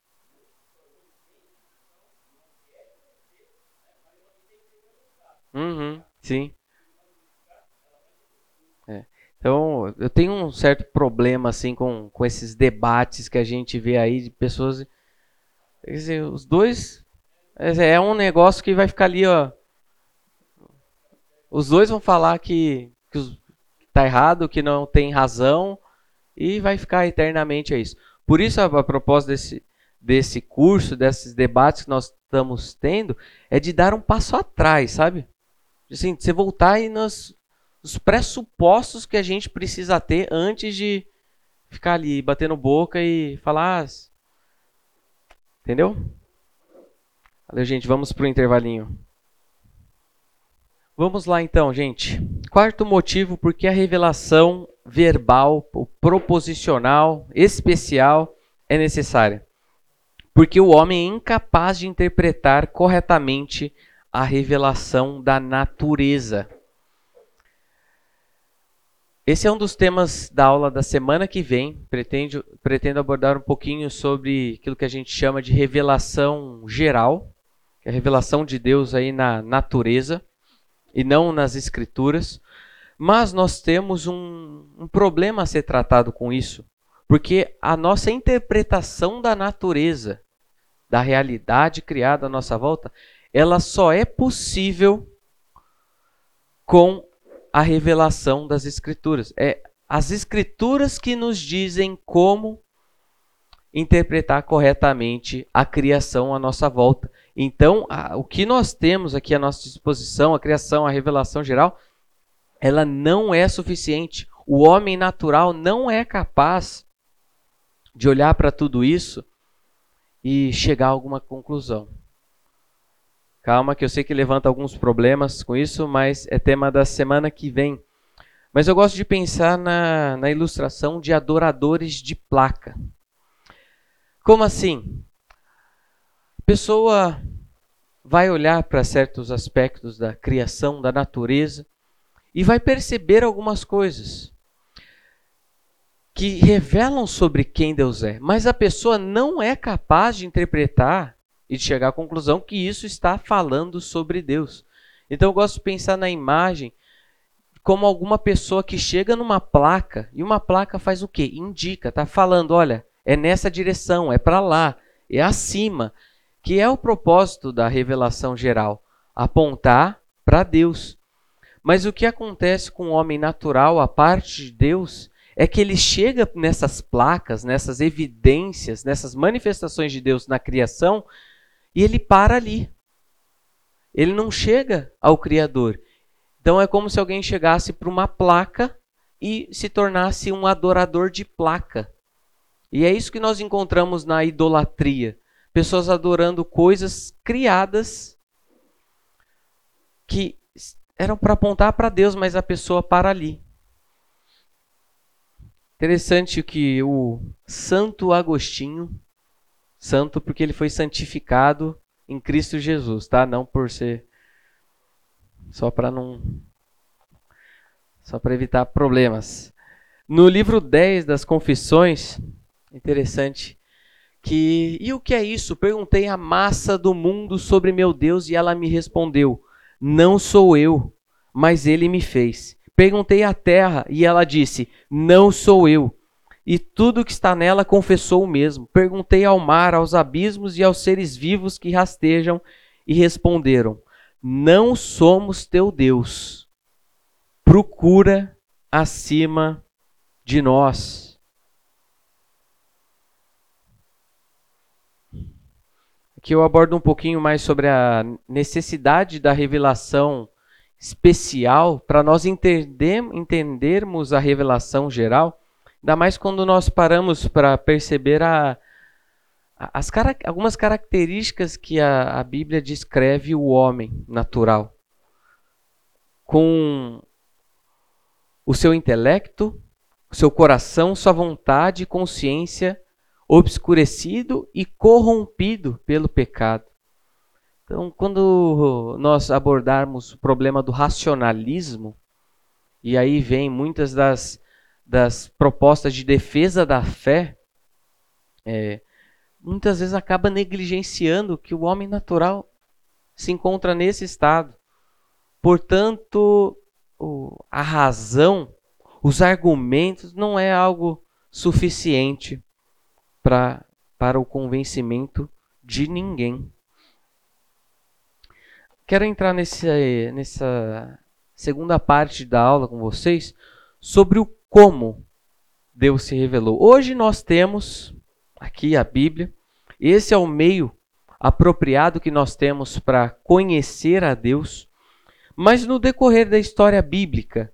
Uhum. Sim. É. Então, eu tenho um certo problema assim com, com esses debates que a gente vê aí de pessoas. Quer dizer, os dois. É um negócio que vai ficar ali, ó. Os dois vão falar que, que os, está errado, que não tem razão e vai ficar eternamente a isso. Por isso, a, a propósito desse, desse curso, desses debates que nós estamos tendo, é de dar um passo atrás, sabe? Assim, você voltar aí nos, nos pressupostos que a gente precisa ter antes de ficar ali batendo boca e falar. Ah, entendeu? Valeu, gente. Vamos para o intervalinho. Vamos lá então, gente. Quarto motivo por que a revelação verbal, proposicional, especial é necessária. porque o homem é incapaz de interpretar corretamente a revelação da natureza. Esse é um dos temas da aula da semana que vem. Pretendo, pretendo abordar um pouquinho sobre aquilo que a gente chama de revelação geral, que é a revelação de Deus aí na natureza e não nas escrituras. Mas nós temos um, um problema a ser tratado com isso, porque a nossa interpretação da natureza, da realidade criada à nossa volta, ela só é possível com a revelação das Escrituras. É as Escrituras que nos dizem como interpretar corretamente a criação à nossa volta. Então, a, o que nós temos aqui à nossa disposição, a criação, a revelação geral, ela não é suficiente. O homem natural não é capaz de olhar para tudo isso e chegar a alguma conclusão. Calma, que eu sei que levanta alguns problemas com isso, mas é tema da semana que vem. Mas eu gosto de pensar na, na ilustração de adoradores de placa. Como assim? Pessoa vai olhar para certos aspectos da criação, da natureza, e vai perceber algumas coisas que revelam sobre quem Deus é, mas a pessoa não é capaz de interpretar e de chegar à conclusão que isso está falando sobre Deus. Então eu gosto de pensar na imagem como alguma pessoa que chega numa placa e uma placa faz o quê? Indica, está falando, olha, é nessa direção, é para lá, é acima, que é o propósito da revelação geral, apontar para Deus. Mas o que acontece com o homem natural, a parte de Deus, é que ele chega nessas placas, nessas evidências, nessas manifestações de Deus na criação e ele para ali. Ele não chega ao Criador. Então é como se alguém chegasse para uma placa e se tornasse um adorador de placa. E é isso que nós encontramos na idolatria. Pessoas adorando coisas criadas que eram para apontar para Deus, mas a pessoa para ali. Interessante que o Santo Agostinho, santo porque ele foi santificado em Cristo Jesus, tá? Não por ser só para não só para evitar problemas. No livro 10 das Confissões, interessante que e o que é isso? Perguntei à massa do mundo sobre meu Deus e ela me respondeu: Não sou eu, mas ele me fez. Perguntei à terra e ela disse: Não sou eu, e tudo que está nela confessou o mesmo. Perguntei ao mar, aos abismos e aos seres vivos que rastejam, e responderam: Não somos teu Deus. Procura acima de nós. Aqui eu abordo um pouquinho mais sobre a necessidade da revelação especial para nós entender, entendermos a revelação geral Ainda mais quando nós paramos para perceber a, as, algumas características que a, a Bíblia descreve o homem natural. Com o seu intelecto, o seu coração, sua vontade e consciência obscurecido e corrompido pelo pecado. Então, quando nós abordarmos o problema do racionalismo, e aí vem muitas das das propostas de defesa da fé, é, muitas vezes acaba negligenciando que o homem natural se encontra nesse estado. Portanto, a razão, os argumentos não é algo suficiente pra, para o convencimento de ninguém. Quero entrar nesse, nessa segunda parte da aula com vocês sobre o como Deus se revelou. Hoje nós temos aqui a Bíblia. Esse é o meio apropriado que nós temos para conhecer a Deus. Mas no decorrer da história bíblica,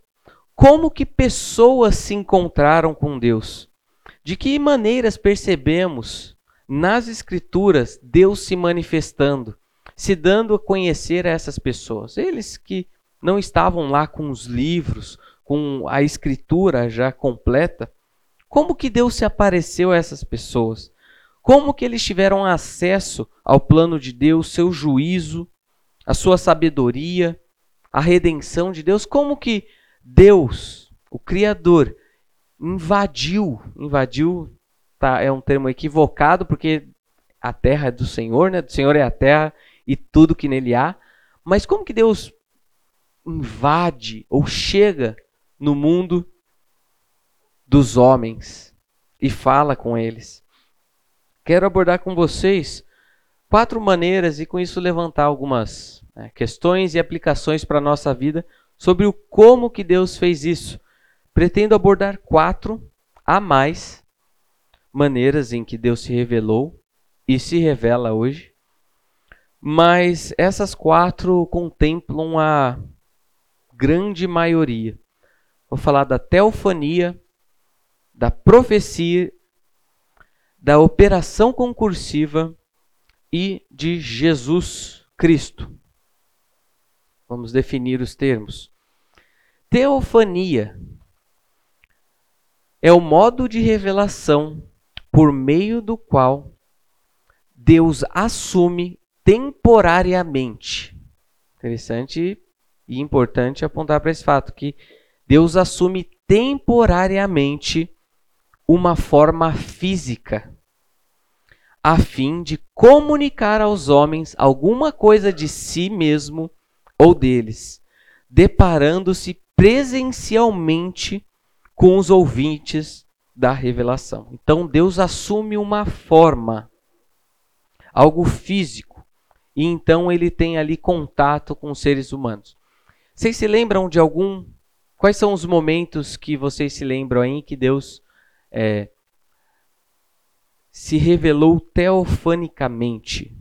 como que pessoas se encontraram com Deus? De que maneiras percebemos nas escrituras Deus se manifestando, se dando a conhecer a essas pessoas? Eles que não estavam lá com os livros, com a escritura já completa, como que Deus se apareceu a essas pessoas? como que eles tiveram acesso ao plano de Deus, seu juízo, a sua sabedoria, a redenção de Deus, como que Deus, o Criador, invadiu, invadiu, tá, é um termo equivocado, porque a terra é do Senhor, né? Do Senhor é a terra e tudo que nele há. Mas como que Deus invade ou chega no mundo dos homens e fala com eles? Quero abordar com vocês quatro maneiras e com isso levantar algumas né, questões e aplicações para a nossa vida sobre o como que Deus fez isso. Pretendo abordar quatro a mais maneiras em que Deus se revelou e se revela hoje. Mas essas quatro contemplam a grande maioria. Vou falar da teofania, da profecia, da operação concursiva e de Jesus Cristo. Vamos definir os termos. Teofania é o modo de revelação por meio do qual Deus assume temporariamente. Interessante e importante apontar para esse fato que Deus assume temporariamente uma forma física a fim de comunicar aos homens alguma coisa de si mesmo ou deles, deparando-se presencialmente com os ouvintes da revelação. Então Deus assume uma forma, algo físico, e então ele tem ali contato com os seres humanos. Vocês se lembram de algum? Quais são os momentos que vocês se lembram aí que Deus é, se revelou teofanicamente?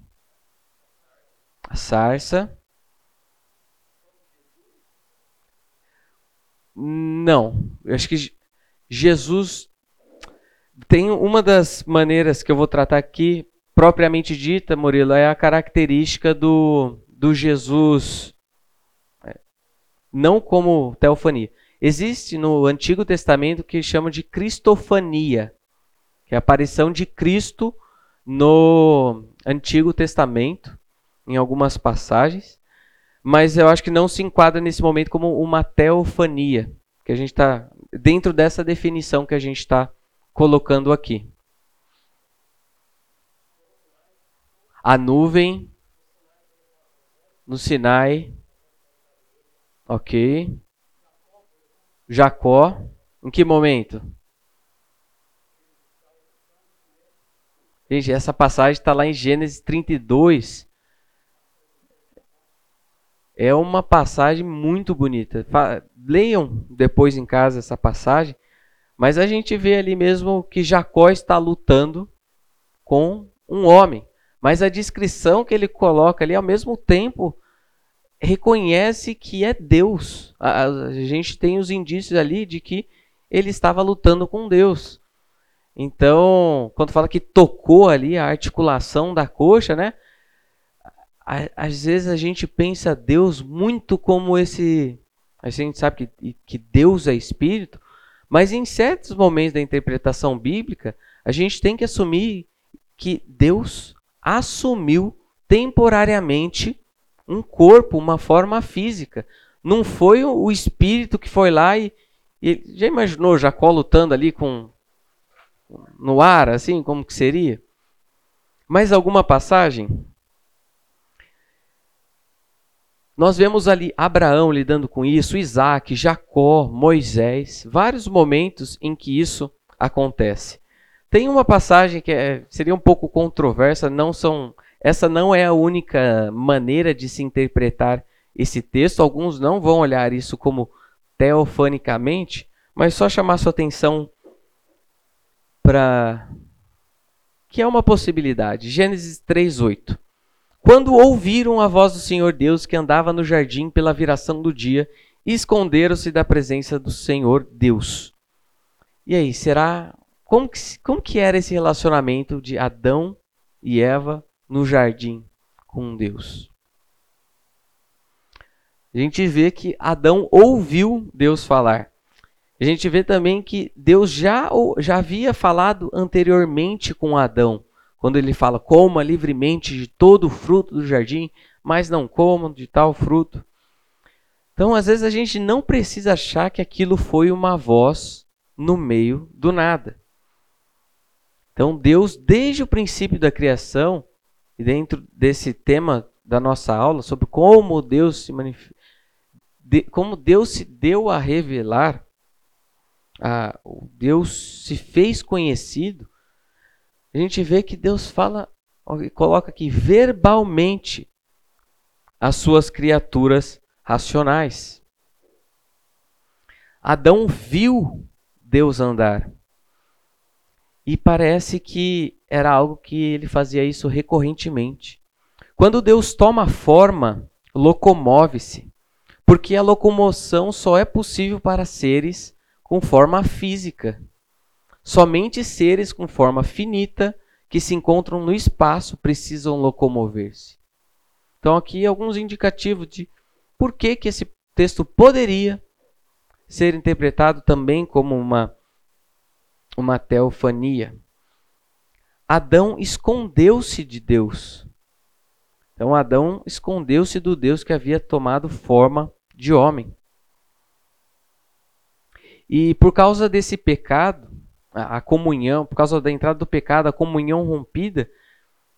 A sarça. Não, eu acho que Jesus tem uma das maneiras que eu vou tratar aqui, propriamente dita, Murilo, é a característica do, do Jesus, é, não como teofania. Existe no Antigo Testamento que chama de cristofania, que é a aparição de Cristo no Antigo Testamento, em algumas passagens, mas eu acho que não se enquadra nesse momento como uma teofania, que a gente está dentro dessa definição que a gente está colocando aqui. A nuvem no Sinai. Ok. Jacó. Em que momento? Gente, essa passagem está lá em Gênesis 32. É uma passagem muito bonita. Leiam depois em casa essa passagem. Mas a gente vê ali mesmo que Jacó está lutando com um homem. Mas a descrição que ele coloca ali, ao mesmo tempo, reconhece que é Deus. A, gente tem os indícios ali de que ele estava lutando com Deus. Então, quando fala que tocou ali a articulação da coxa, né? Às vezes a gente pensa Deus muito como esse. A gente sabe que, que Deus é espírito, mas em certos momentos da interpretação bíblica, a gente tem que assumir que Deus assumiu temporariamente um corpo, uma forma física. Não foi o espírito que foi lá e, e já imaginou Jacó lutando ali com no ar, assim, como que seria? Mais alguma passagem? Nós vemos ali Abraão lidando com isso, Isaac, Jacó, Moisés, vários momentos em que isso acontece. Tem uma passagem que é, seria um pouco controversa, não são, essa não é a única maneira de se interpretar esse texto. Alguns não vão olhar isso como teofanicamente, mas só chamar sua atenção para que é uma possibilidade. Gênesis 3:8. Quando ouviram a voz do Senhor Deus que andava no jardim pela viração do dia, esconderam-se da presença do Senhor Deus. E aí, será como que, como que era esse relacionamento de Adão e Eva no jardim com Deus? A gente vê que Adão ouviu Deus falar. A gente vê também que Deus já, já havia falado anteriormente com Adão quando ele fala: coma livremente de todo o fruto do jardim, mas não comam de tal fruto. Então, às vezes, a gente não precisa achar que aquilo foi uma voz no meio do nada. Então, Deus, desde o princípio da criação, e dentro desse tema da nossa aula, sobre como Deus se manif... como Deus se deu a revelar, a... Deus se fez conhecido, a gente vê que Deus fala, coloca aqui verbalmente as suas criaturas racionais. Adão viu Deus andar. E parece que era algo que ele fazia isso recorrentemente. Quando Deus toma forma, locomove-se, porque a locomoção só é possível para seres com forma física. Somente seres com forma finita que se encontram no espaço precisam locomover-se. Então aqui alguns indicativos de por que, que esse texto poderia ser interpretado também como uma, uma teofania. Adão escondeu-se de Deus. Então Adão escondeu-se do Deus que havia tomado forma de homem. E por causa desse pecado, a, comunhão, por causa da entrada do pecado, a comunhão rompida,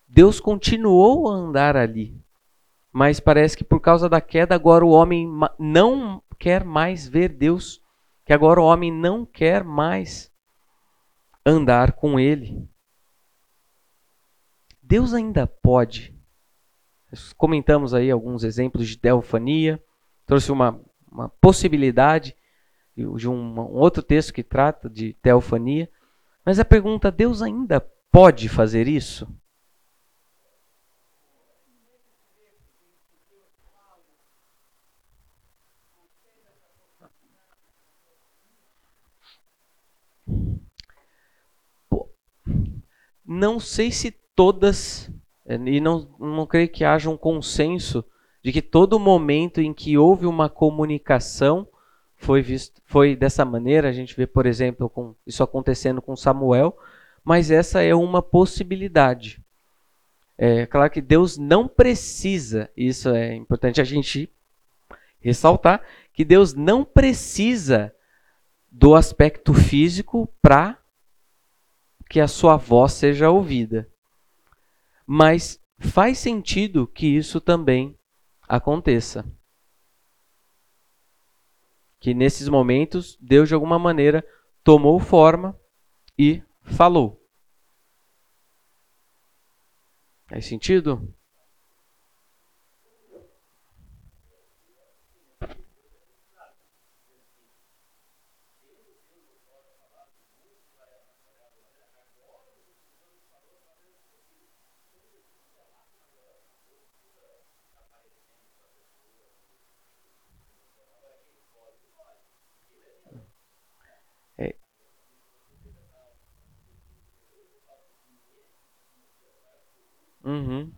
Deus continuou a andar ali mas parece que por causa da queda agora o homem não quer mais ver Deus, que agora o homem não quer mais andar com ele. Deus ainda pode. Comentamos aí alguns exemplos de teofania, trouxe uma, uma possibilidade de um, um outro texto que trata de teofania, mas a pergunta: Deus ainda pode fazer isso? Não sei se todas, eh, e não, não creio que haja um consenso de que todo momento em que houve uma comunicação foi visto, foi dessa maneira. A gente vê, por exemplo, com isso acontecendo com Samuel, mas essa é uma possibilidade. É claro que Deus não precisa, isso é importante a gente ressaltar, que Deus não precisa do aspecto físico para que a sua voz seja ouvida. Mas faz sentido que isso também aconteça. Que nesses momentos Deus de alguma maneira tomou forma e falou. Faz sentido? Uhum.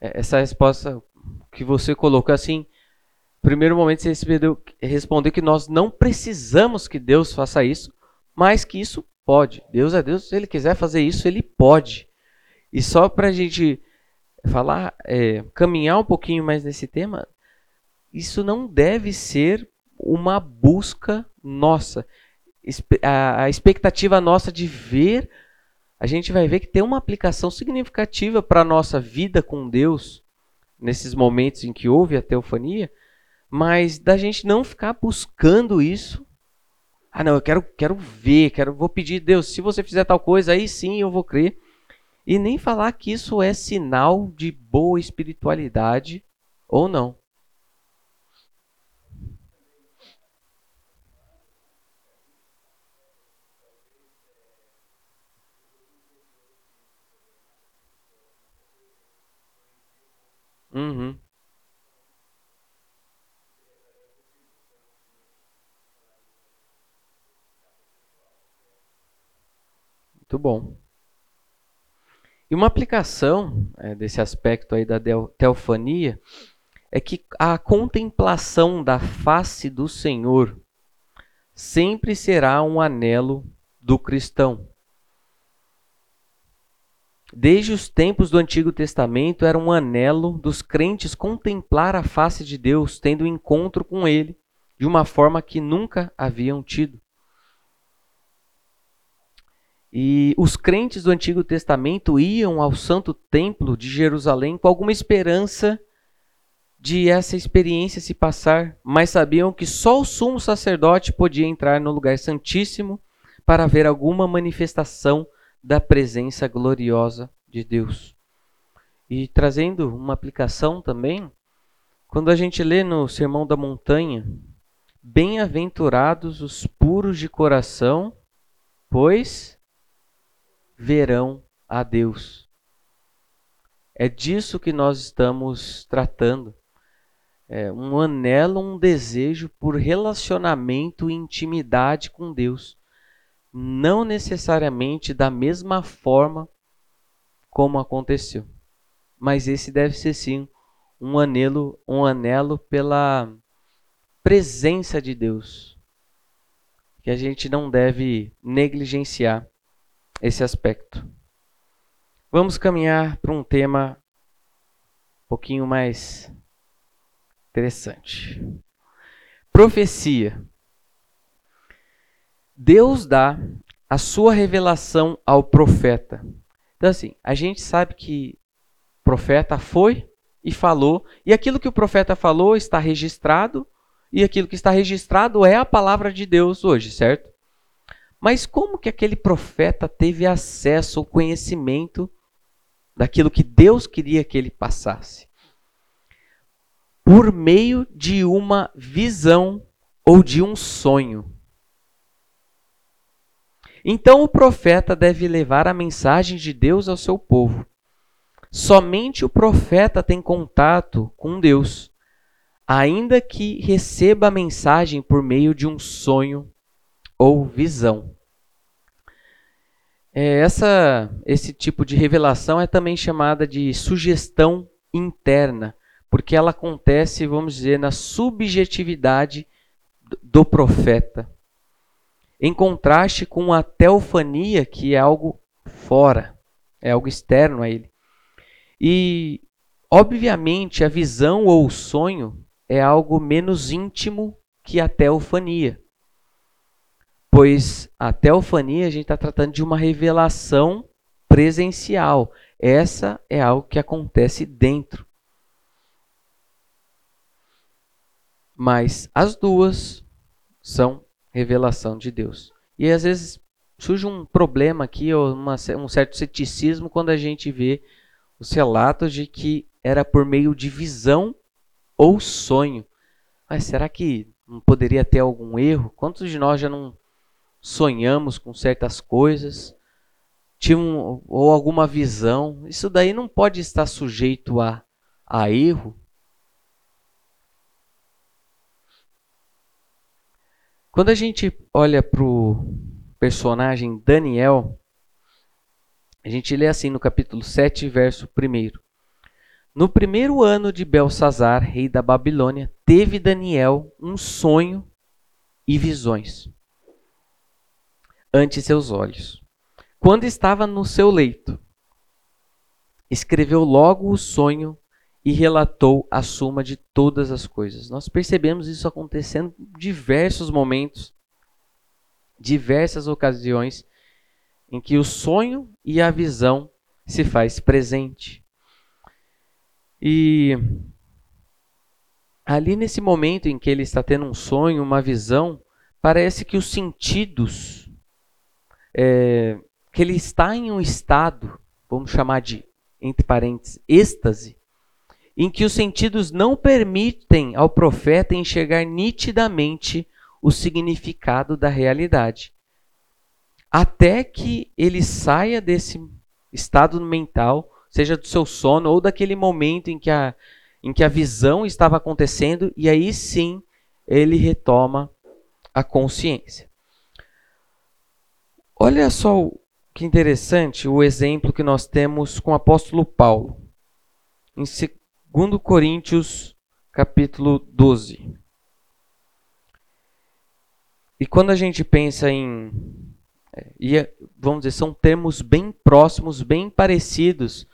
É, essa resposta que você colocou assim, primeiro momento você respondeu que nós não precisamos que Deus faça isso, mas que isso pode. Deus é Deus, se Ele quiser fazer isso, Ele pode. E só para a gente falar, é, caminhar um pouquinho mais nesse tema, isso não deve ser uma busca nossa. A expectativa nossa de ver, a gente vai ver que tem uma aplicação significativa para a nossa vida com Deus, nesses momentos em que houve a teofania, mas da gente não ficar buscando isso. Ah, não, eu quero, quero ver, quero, vou pedir, Deus, se você fizer tal coisa, aí sim eu vou crer. E nem falar que isso é sinal de boa espiritualidade ou não. Uhum. Muito bom. E uma aplicação é, desse aspecto aí da teofania é que a contemplação da face do Senhor sempre será um anelo do cristão. Desde os tempos do Antigo Testamento era um anelo dos crentes contemplar a face de Deus, tendo um encontro com Ele de uma forma que nunca haviam tido. E os crentes do Antigo Testamento iam ao Santo Templo de Jerusalém com alguma esperança de essa experiência se passar, mas sabiam que só o sumo sacerdote podia entrar no lugar santíssimo para ver alguma manifestação da presença gloriosa de Deus. E trazendo uma aplicação também, quando a gente lê no Sermão da Montanha, bem-aventurados os puros de coração, pois verão a Deus. É disso que nós estamos tratando é, um anelo, um desejo por relacionamento e intimidade com Deus. Não necessariamente da mesma forma como aconteceu. Mas esse deve ser sim um anelo, um anelo pela presença de Deus. Que a gente não deve negligenciar esse aspecto. Vamos caminhar para um tema um pouquinho mais Interessante. Profecia. Deus dá a sua revelação ao profeta. Então, assim, a gente sabe que profeta foi e falou, e aquilo que o profeta falou está registrado, e aquilo que está registrado é a palavra de Deus hoje, certo? Mas como que aquele profeta teve acesso ao conhecimento daquilo que Deus queria que ele passasse? por meio de uma visão ou de um sonho. Então o profeta deve levar a mensagem de Deus ao seu povo. Somente o profeta tem contato com Deus, ainda que receba a mensagem por meio de um sonho ou visão. É, essa, esse tipo de revelação é também chamada de sugestão interna porque ela acontece, vamos dizer, na subjetividade do profeta. Em contraste com a teofania, que é algo fora, é algo externo a ele. E, obviamente, a visão ou o sonho é algo menos íntimo que a teofania. Pois a teofania a gente está tratando de uma revelação presencial. Essa é algo que acontece dentro. mas as duas são revelação de Deus. E às vezes surge um problema aqui, ou uma, um certo ceticismo, quando a gente vê os relatos de que era por meio de visão ou sonho. Mas será que não poderia ter algum erro? Quantos de nós já não sonhamos com certas coisas? Tinham, ou alguma visão? Isso daí não pode estar sujeito a, a erro? Quando a gente olha para o personagem Daniel, a gente lê assim no capítulo 7, verso 1. No primeiro ano de Belsazar, rei da Babilônia, teve Daniel um sonho e visões ante seus olhos. Quando estava no seu leito, escreveu logo o sonho e relatou a suma de todas as coisas. Nós percebemos isso acontecendo em diversos momentos, diversas ocasiões em que o sonho e a visão se faz presente. E ali nesse momento em que ele está tendo um sonho, uma visão, parece que os sentidos, é, que ele está em um estado, vamos chamar de, entre parênteses, êxtase, em que os sentidos não permitem ao profeta enxergar nitidamente o significado da realidade. Até que ele saia desse estado mental, seja do seu sono ou daquele momento em que a, em que a visão estava acontecendo, e aí sim ele retoma a consciência. Olha só que interessante o exemplo que nós temos com o apóstolo Paulo. Em 2 Coríntios, capítulo 12. E quando a gente pensa em. É, vamos dizer, são termos bem próximos, bem parecidos.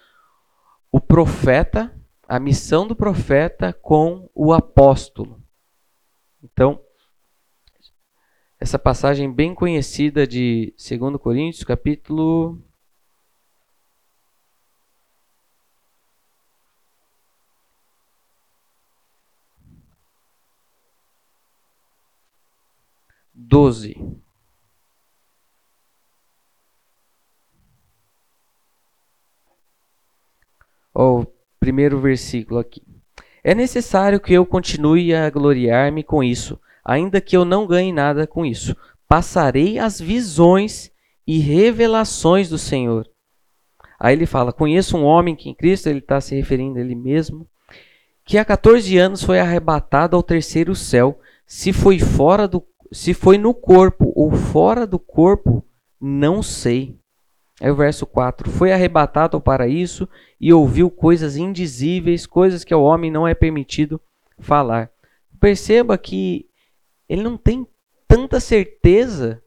O profeta, a missão do profeta com o apóstolo. Então, essa passagem bem conhecida de 2 Coríntios, capítulo doze. O primeiro versículo aqui. É necessário que eu continue a gloriar-me com isso ainda que eu não ganhe nada com isso. Passarei as visões e revelações do Senhor. Aí ele fala: Conheço um homem que em Cristo, ele está se referindo a ele mesmo, que há 14 anos foi arrebatado ao terceiro céu. Se foi fora do, se foi no corpo ou fora do corpo, não sei. Aí o verso 4: Foi arrebatado ao paraíso e ouviu coisas indizíveis, coisas que ao homem não é permitido falar. Perceba que ele não tem tanta certeza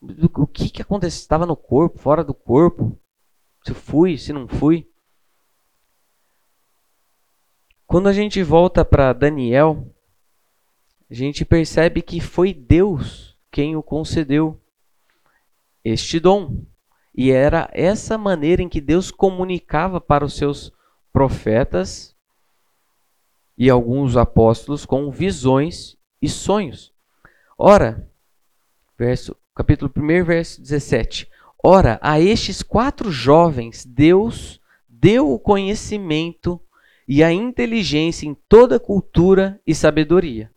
do que, que aconteceu, estava no corpo, fora do corpo, se fui, se não fui. Quando a gente volta para Daniel, a gente percebe que foi Deus quem o concedeu este dom. E era essa maneira em que Deus comunicava para os seus profetas e alguns apóstolos com visões e sonhos. Ora, verso, capítulo 1, verso 17. Ora, a estes quatro jovens, Deus deu o conhecimento e a inteligência em toda cultura e sabedoria.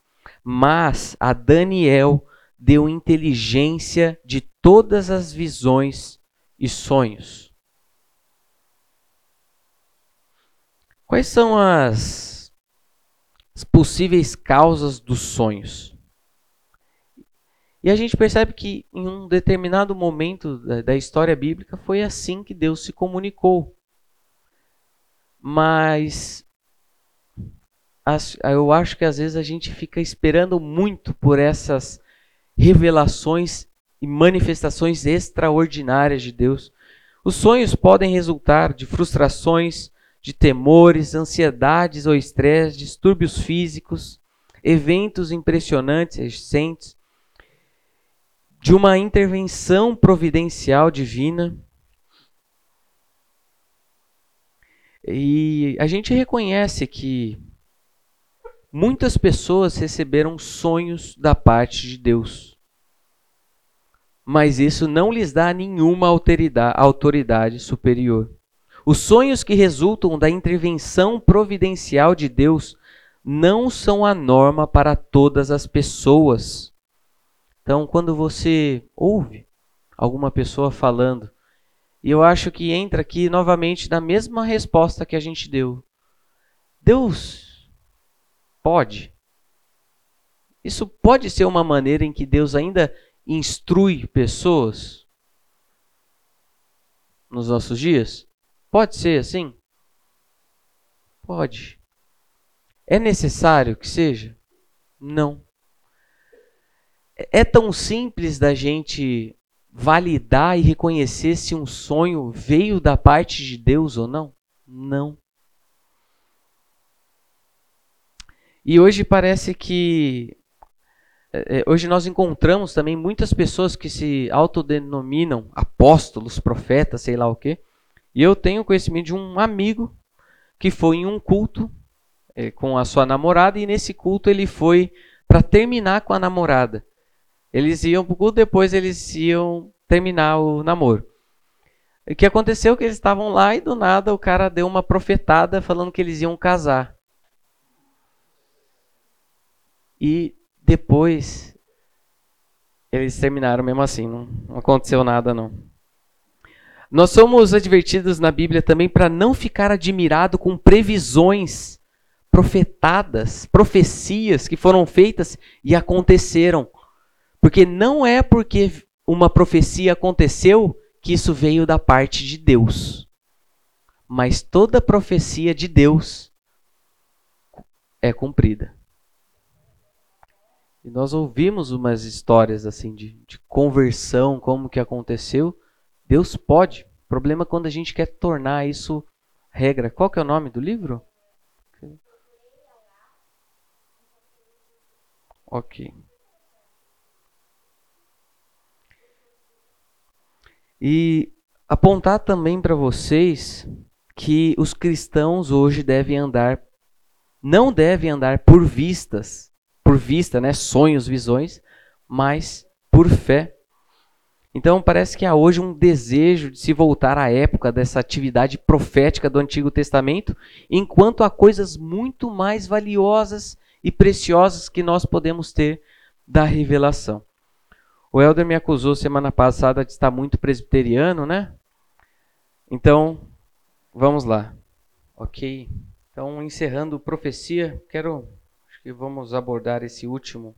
Mas a Daniel deu inteligência de todas as visões e sonhos. Quais são as, as possíveis causas dos sonhos? E a gente percebe que em um determinado momento da, história bíblica foi assim que Deus se comunicou. Mas eu acho que às vezes a gente fica esperando muito por essas revelações e manifestações extraordinárias de Deus. Os sonhos podem resultar de frustrações, de temores, ansiedades ou estresse, distúrbios físicos, eventos impressionantes recentes, de uma intervenção providencial divina. E a gente reconhece que muitas pessoas receberam sonhos da parte de Deus. Mas isso não lhes dá nenhuma autoridade superior. Os sonhos que resultam da intervenção providencial de Deus não são a norma para todas as pessoas. Então, quando você ouve alguma pessoa falando, e eu acho que entra aqui novamente na mesma resposta que a gente deu. Deus pode. Isso pode ser uma maneira em que Deus ainda instrui pessoas nos nossos dias? Pode ser assim? Pode. É necessário que seja? Não é tão simples da gente validar e reconhecer se um sonho veio da parte de Deus ou não? Não. E hoje parece que. É, é, hoje nós encontramos também muitas pessoas que se autodenominam apóstolos, profetas, sei lá o quê. E eu tenho conhecimento de um amigo que foi em um culto é, com a sua namorada, e nesse culto ele foi para terminar com a namorada. Eles iam pro culto, depois eles iam terminar o namoro. O que aconteceu é que eles estavam lá e do nada o cara deu uma profetada falando que eles iam casar. E depois eles terminaram mesmo assim, não, não aconteceu nada não. Nós somos advertidos na Bíblia também para não ficar admirado com previsões profetadas, profecias que foram feitas e aconteceram. Porque não é porque uma profecia aconteceu que isso veio da parte de Deus. Mas toda profecia de Deus é cumprida. E nós ouvimos umas histórias assim de, de conversão, como que aconteceu. Deus pode. O problema é quando a gente quer tornar isso regra. Qual que é o nome do livro? Ok. E apontar também para vocês que os cristãos hoje devem andar, não devem andar por vistas, por vista, né, sonhos, visões, mas por fé. Então parece que há hoje um desejo de se voltar à época dessa atividade profética do Antigo Testamento, enquanto há coisas muito mais valiosas e preciosas que nós podemos ter da revelação. O Helder me acusou semana passada de estar muito presbiteriano, né? Então, vamos lá. Ok. Então, encerrando profecia, quero acho que vamos abordar esse último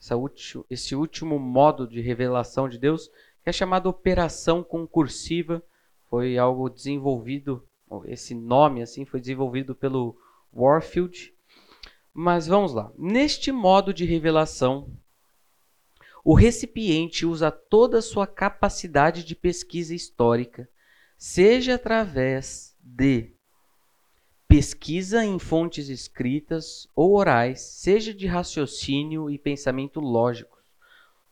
essa último, esse último modo de revelação de Deus, que é chamado operação concursiva. Foi algo desenvolvido, esse nome assim foi desenvolvido pelo Warfield. Mas vamos lá. Neste modo de revelação, o recipiente usa toda a sua capacidade de pesquisa histórica, seja através de pesquisa em fontes escritas ou orais, seja de raciocínio e pensamento lógicos.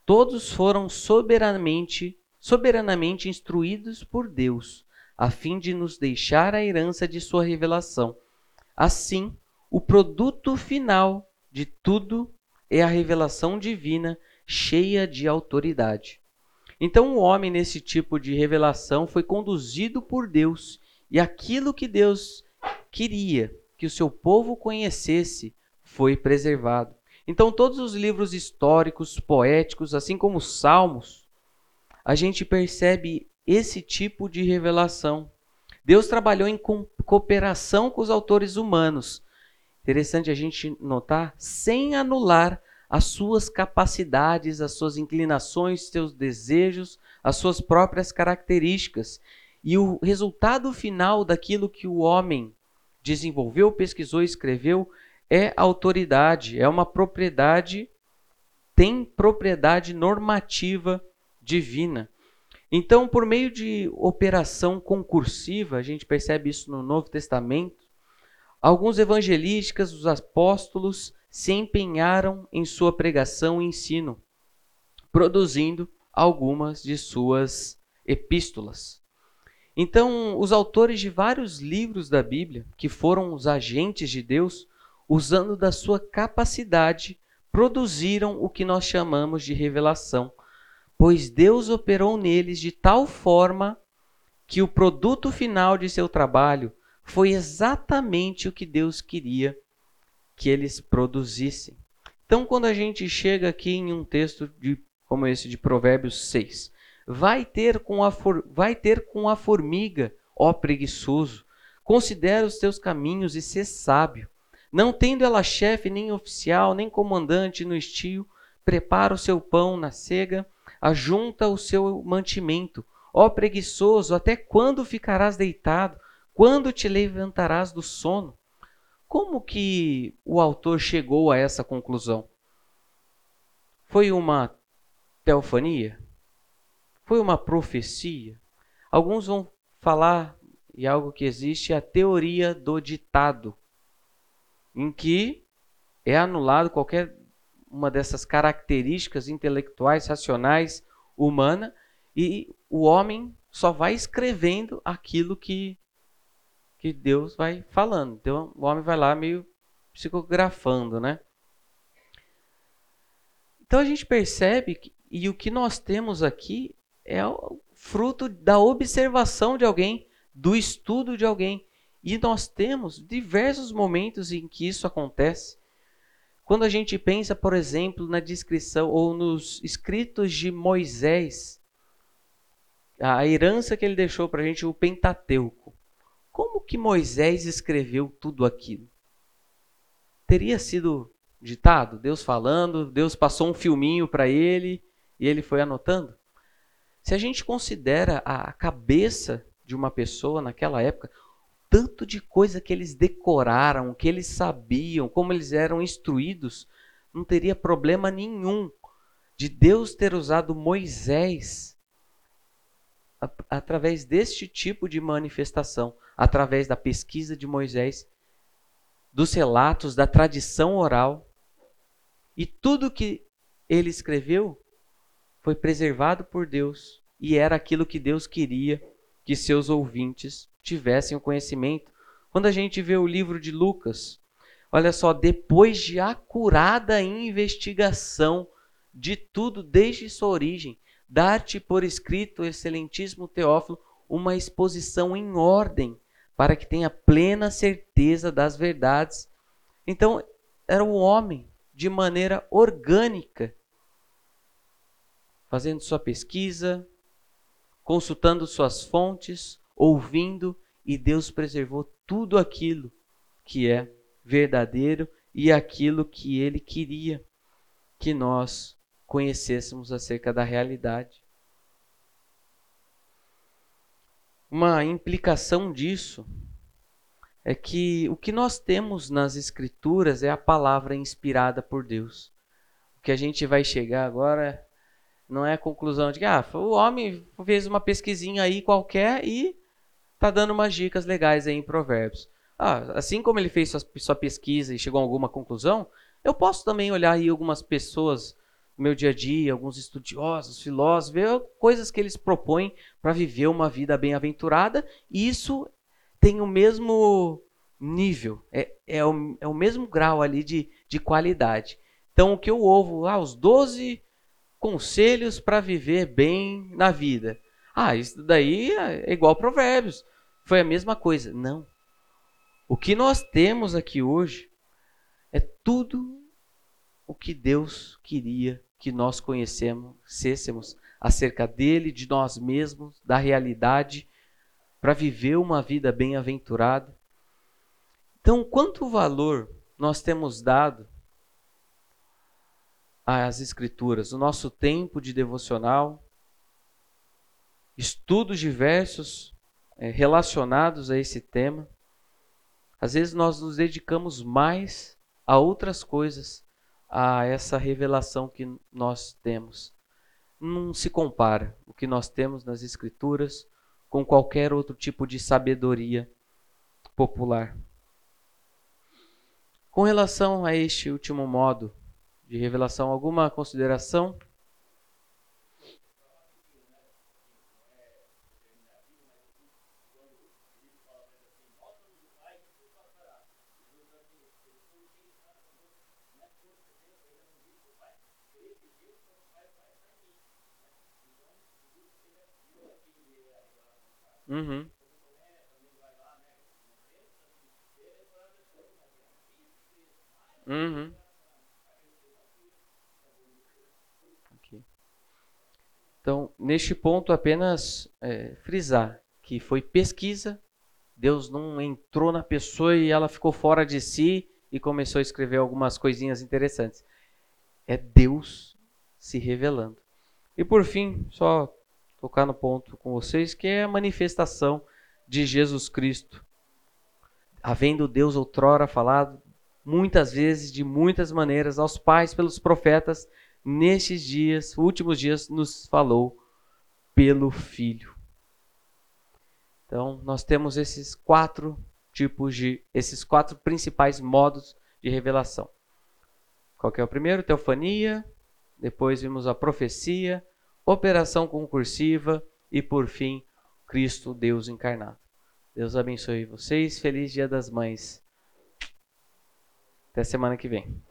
Todos foram soberanamente, soberanamente instruídos por Deus, a fim de nos deixar a herança de sua revelação. Assim, o produto final de tudo é a revelação divina cheia de autoridade. Então, o homem, nesse tipo de revelação, foi conduzido por Deus, e aquilo que Deus queria que o seu povo conhecesse foi preservado. Então, todos os livros históricos, poéticos, assim como os salmos, a gente percebe esse tipo de revelação. Deus trabalhou em cooperação com os autores humanos. Interessante a gente notar, sem anular as suas capacidades, as suas inclinações, seus desejos, as suas próprias características. E o resultado final daquilo que o homem desenvolveu, pesquisou escreveu é autoridade, é uma propriedade, tem propriedade normativa divina. Então, por meio de operação concursiva, a gente percebe isso no Novo Testamento, alguns evangelísticos, os apóstolos, se empenharam em sua pregação e ensino, produzindo algumas de suas epístolas. Então, os autores de vários livros da Bíblia, que foram os agentes de Deus, usando da sua capacidade, produziram o que nós chamamos de revelação, pois Deus operou neles de tal forma que o produto final de seu trabalho foi exatamente o que Deus queria que eles produzissem. Então, quando a gente chega aqui em um texto de, como esse de Provérbios 6, vai ter com a, for, vai ter com a formiga, ó preguiçoso, considera os teus caminhos e sê sábio. Não tendo ela chefe, nem oficial, nem comandante no estio, prepara o seu pão na cega, ajunta o seu mantimento. Ó preguiçoso, até quando ficarás deitado? Quando te levantarás do sono? Como que o autor chegou a essa conclusão? Foi uma teofania? Foi uma profecia? Alguns vão falar, e algo que existe, é a teoria do ditado, em que é anulado qualquer uma dessas características intelectuais, racionais, humana, e o homem só vai escrevendo aquilo que que Deus vai falando. Então o homem vai lá meio psicografando, né? Então a gente percebe que, e o que nós temos aqui é o fruto da observação de alguém, do estudo de alguém. E nós temos diversos momentos em que isso acontece. Quando a gente pensa, por exemplo, na descrição ou nos escritos de Moisés, a herança que ele deixou para a gente, o Pentateuco. Como que Moisés escreveu tudo aquilo? Teria sido ditado? Deus falando, Deus passou um filminho para ele e ele foi anotando? Se a gente considera a cabeça de uma pessoa naquela época, tanto de coisa que eles decoraram, que eles sabiam, como eles eram instruídos, não teria problema nenhum de Deus ter usado Moisés através deste tipo de manifestação, através da pesquisa de Moisés, dos relatos, da tradição oral. E tudo que ele escreveu foi preservado por Deus e era aquilo que Deus queria que seus ouvintes tivessem o conhecimento. Quando a gente vê o livro de Lucas, olha só, depois de acurada investigação de tudo desde sua origem, dar-te por escrito, excelentíssimo Teófilo, uma exposição em ordem, para que tenha plena certeza das verdades. Então, era o homem, de maneira orgânica, fazendo sua pesquisa, consultando suas fontes, ouvindo, e Deus preservou tudo aquilo que é verdadeiro e aquilo que ele queria que nós conhecêssemos acerca da realidade. Uma implicação disso é que o que nós temos nas Escrituras é a palavra inspirada por Deus. O que a gente vai chegar agora não é a conclusão de que ah, o homem fez uma pesquisinha aí qualquer e tá dando umas dicas legais aí em Provérbios. Ah, assim como ele fez sua, sua pesquisa e chegou a alguma conclusão, eu posso também olhar aí algumas pessoas no meu dia a dia, alguns estudiosos, filósofos, coisas que eles propõem para viver uma vida bem-aventurada, e isso tem o mesmo nível, é, é, o, é o mesmo grau ali de, de qualidade. Então, o que eu ouvo, ah, os 12 conselhos para viver bem na vida. Ah, isso daí é igual Provérbios. Foi a mesma coisa. Não. O que nós temos aqui hoje é tudo o que Deus queria que nós conhecêssemos acerca dele, de nós mesmos, da realidade, para viver uma vida bem-aventurada. Então, quanto valor nós temos dado as Escrituras, o nosso tempo de devocional, estudos diversos é, relacionados a esse tema. Às vezes nós nos dedicamos mais a outras coisas, a essa revelação que nós temos. Não se compara o que nós temos nas Escrituras com qualquer outro tipo de sabedoria popular. Com relação a este último modo de revelação. Alguma consideração? Uhum. Uhum. Então, neste ponto, apenas é, frisar que foi pesquisa, Deus não entrou na pessoa e ela ficou fora de si e começou a escrever algumas coisinhas interessantes. É Deus se revelando. E por fim, só tocar no ponto com vocês, que é a manifestação de Jesus Cristo. Havendo Deus outrora falado muitas vezes, de muitas maneiras, aos pais pelos profetas, nestes dias, últimos dias, nos falou pelo Filho. Então, nós temos esses quatro tipos de, esses quatro principais modos de revelação. Qual é o primeiro? Teofania, depois vimos a profecia, operação concursiva e, por fim, Cristo, Deus encarnado. Deus abençoe vocês. Feliz Dia das Mães. Até semana que vem.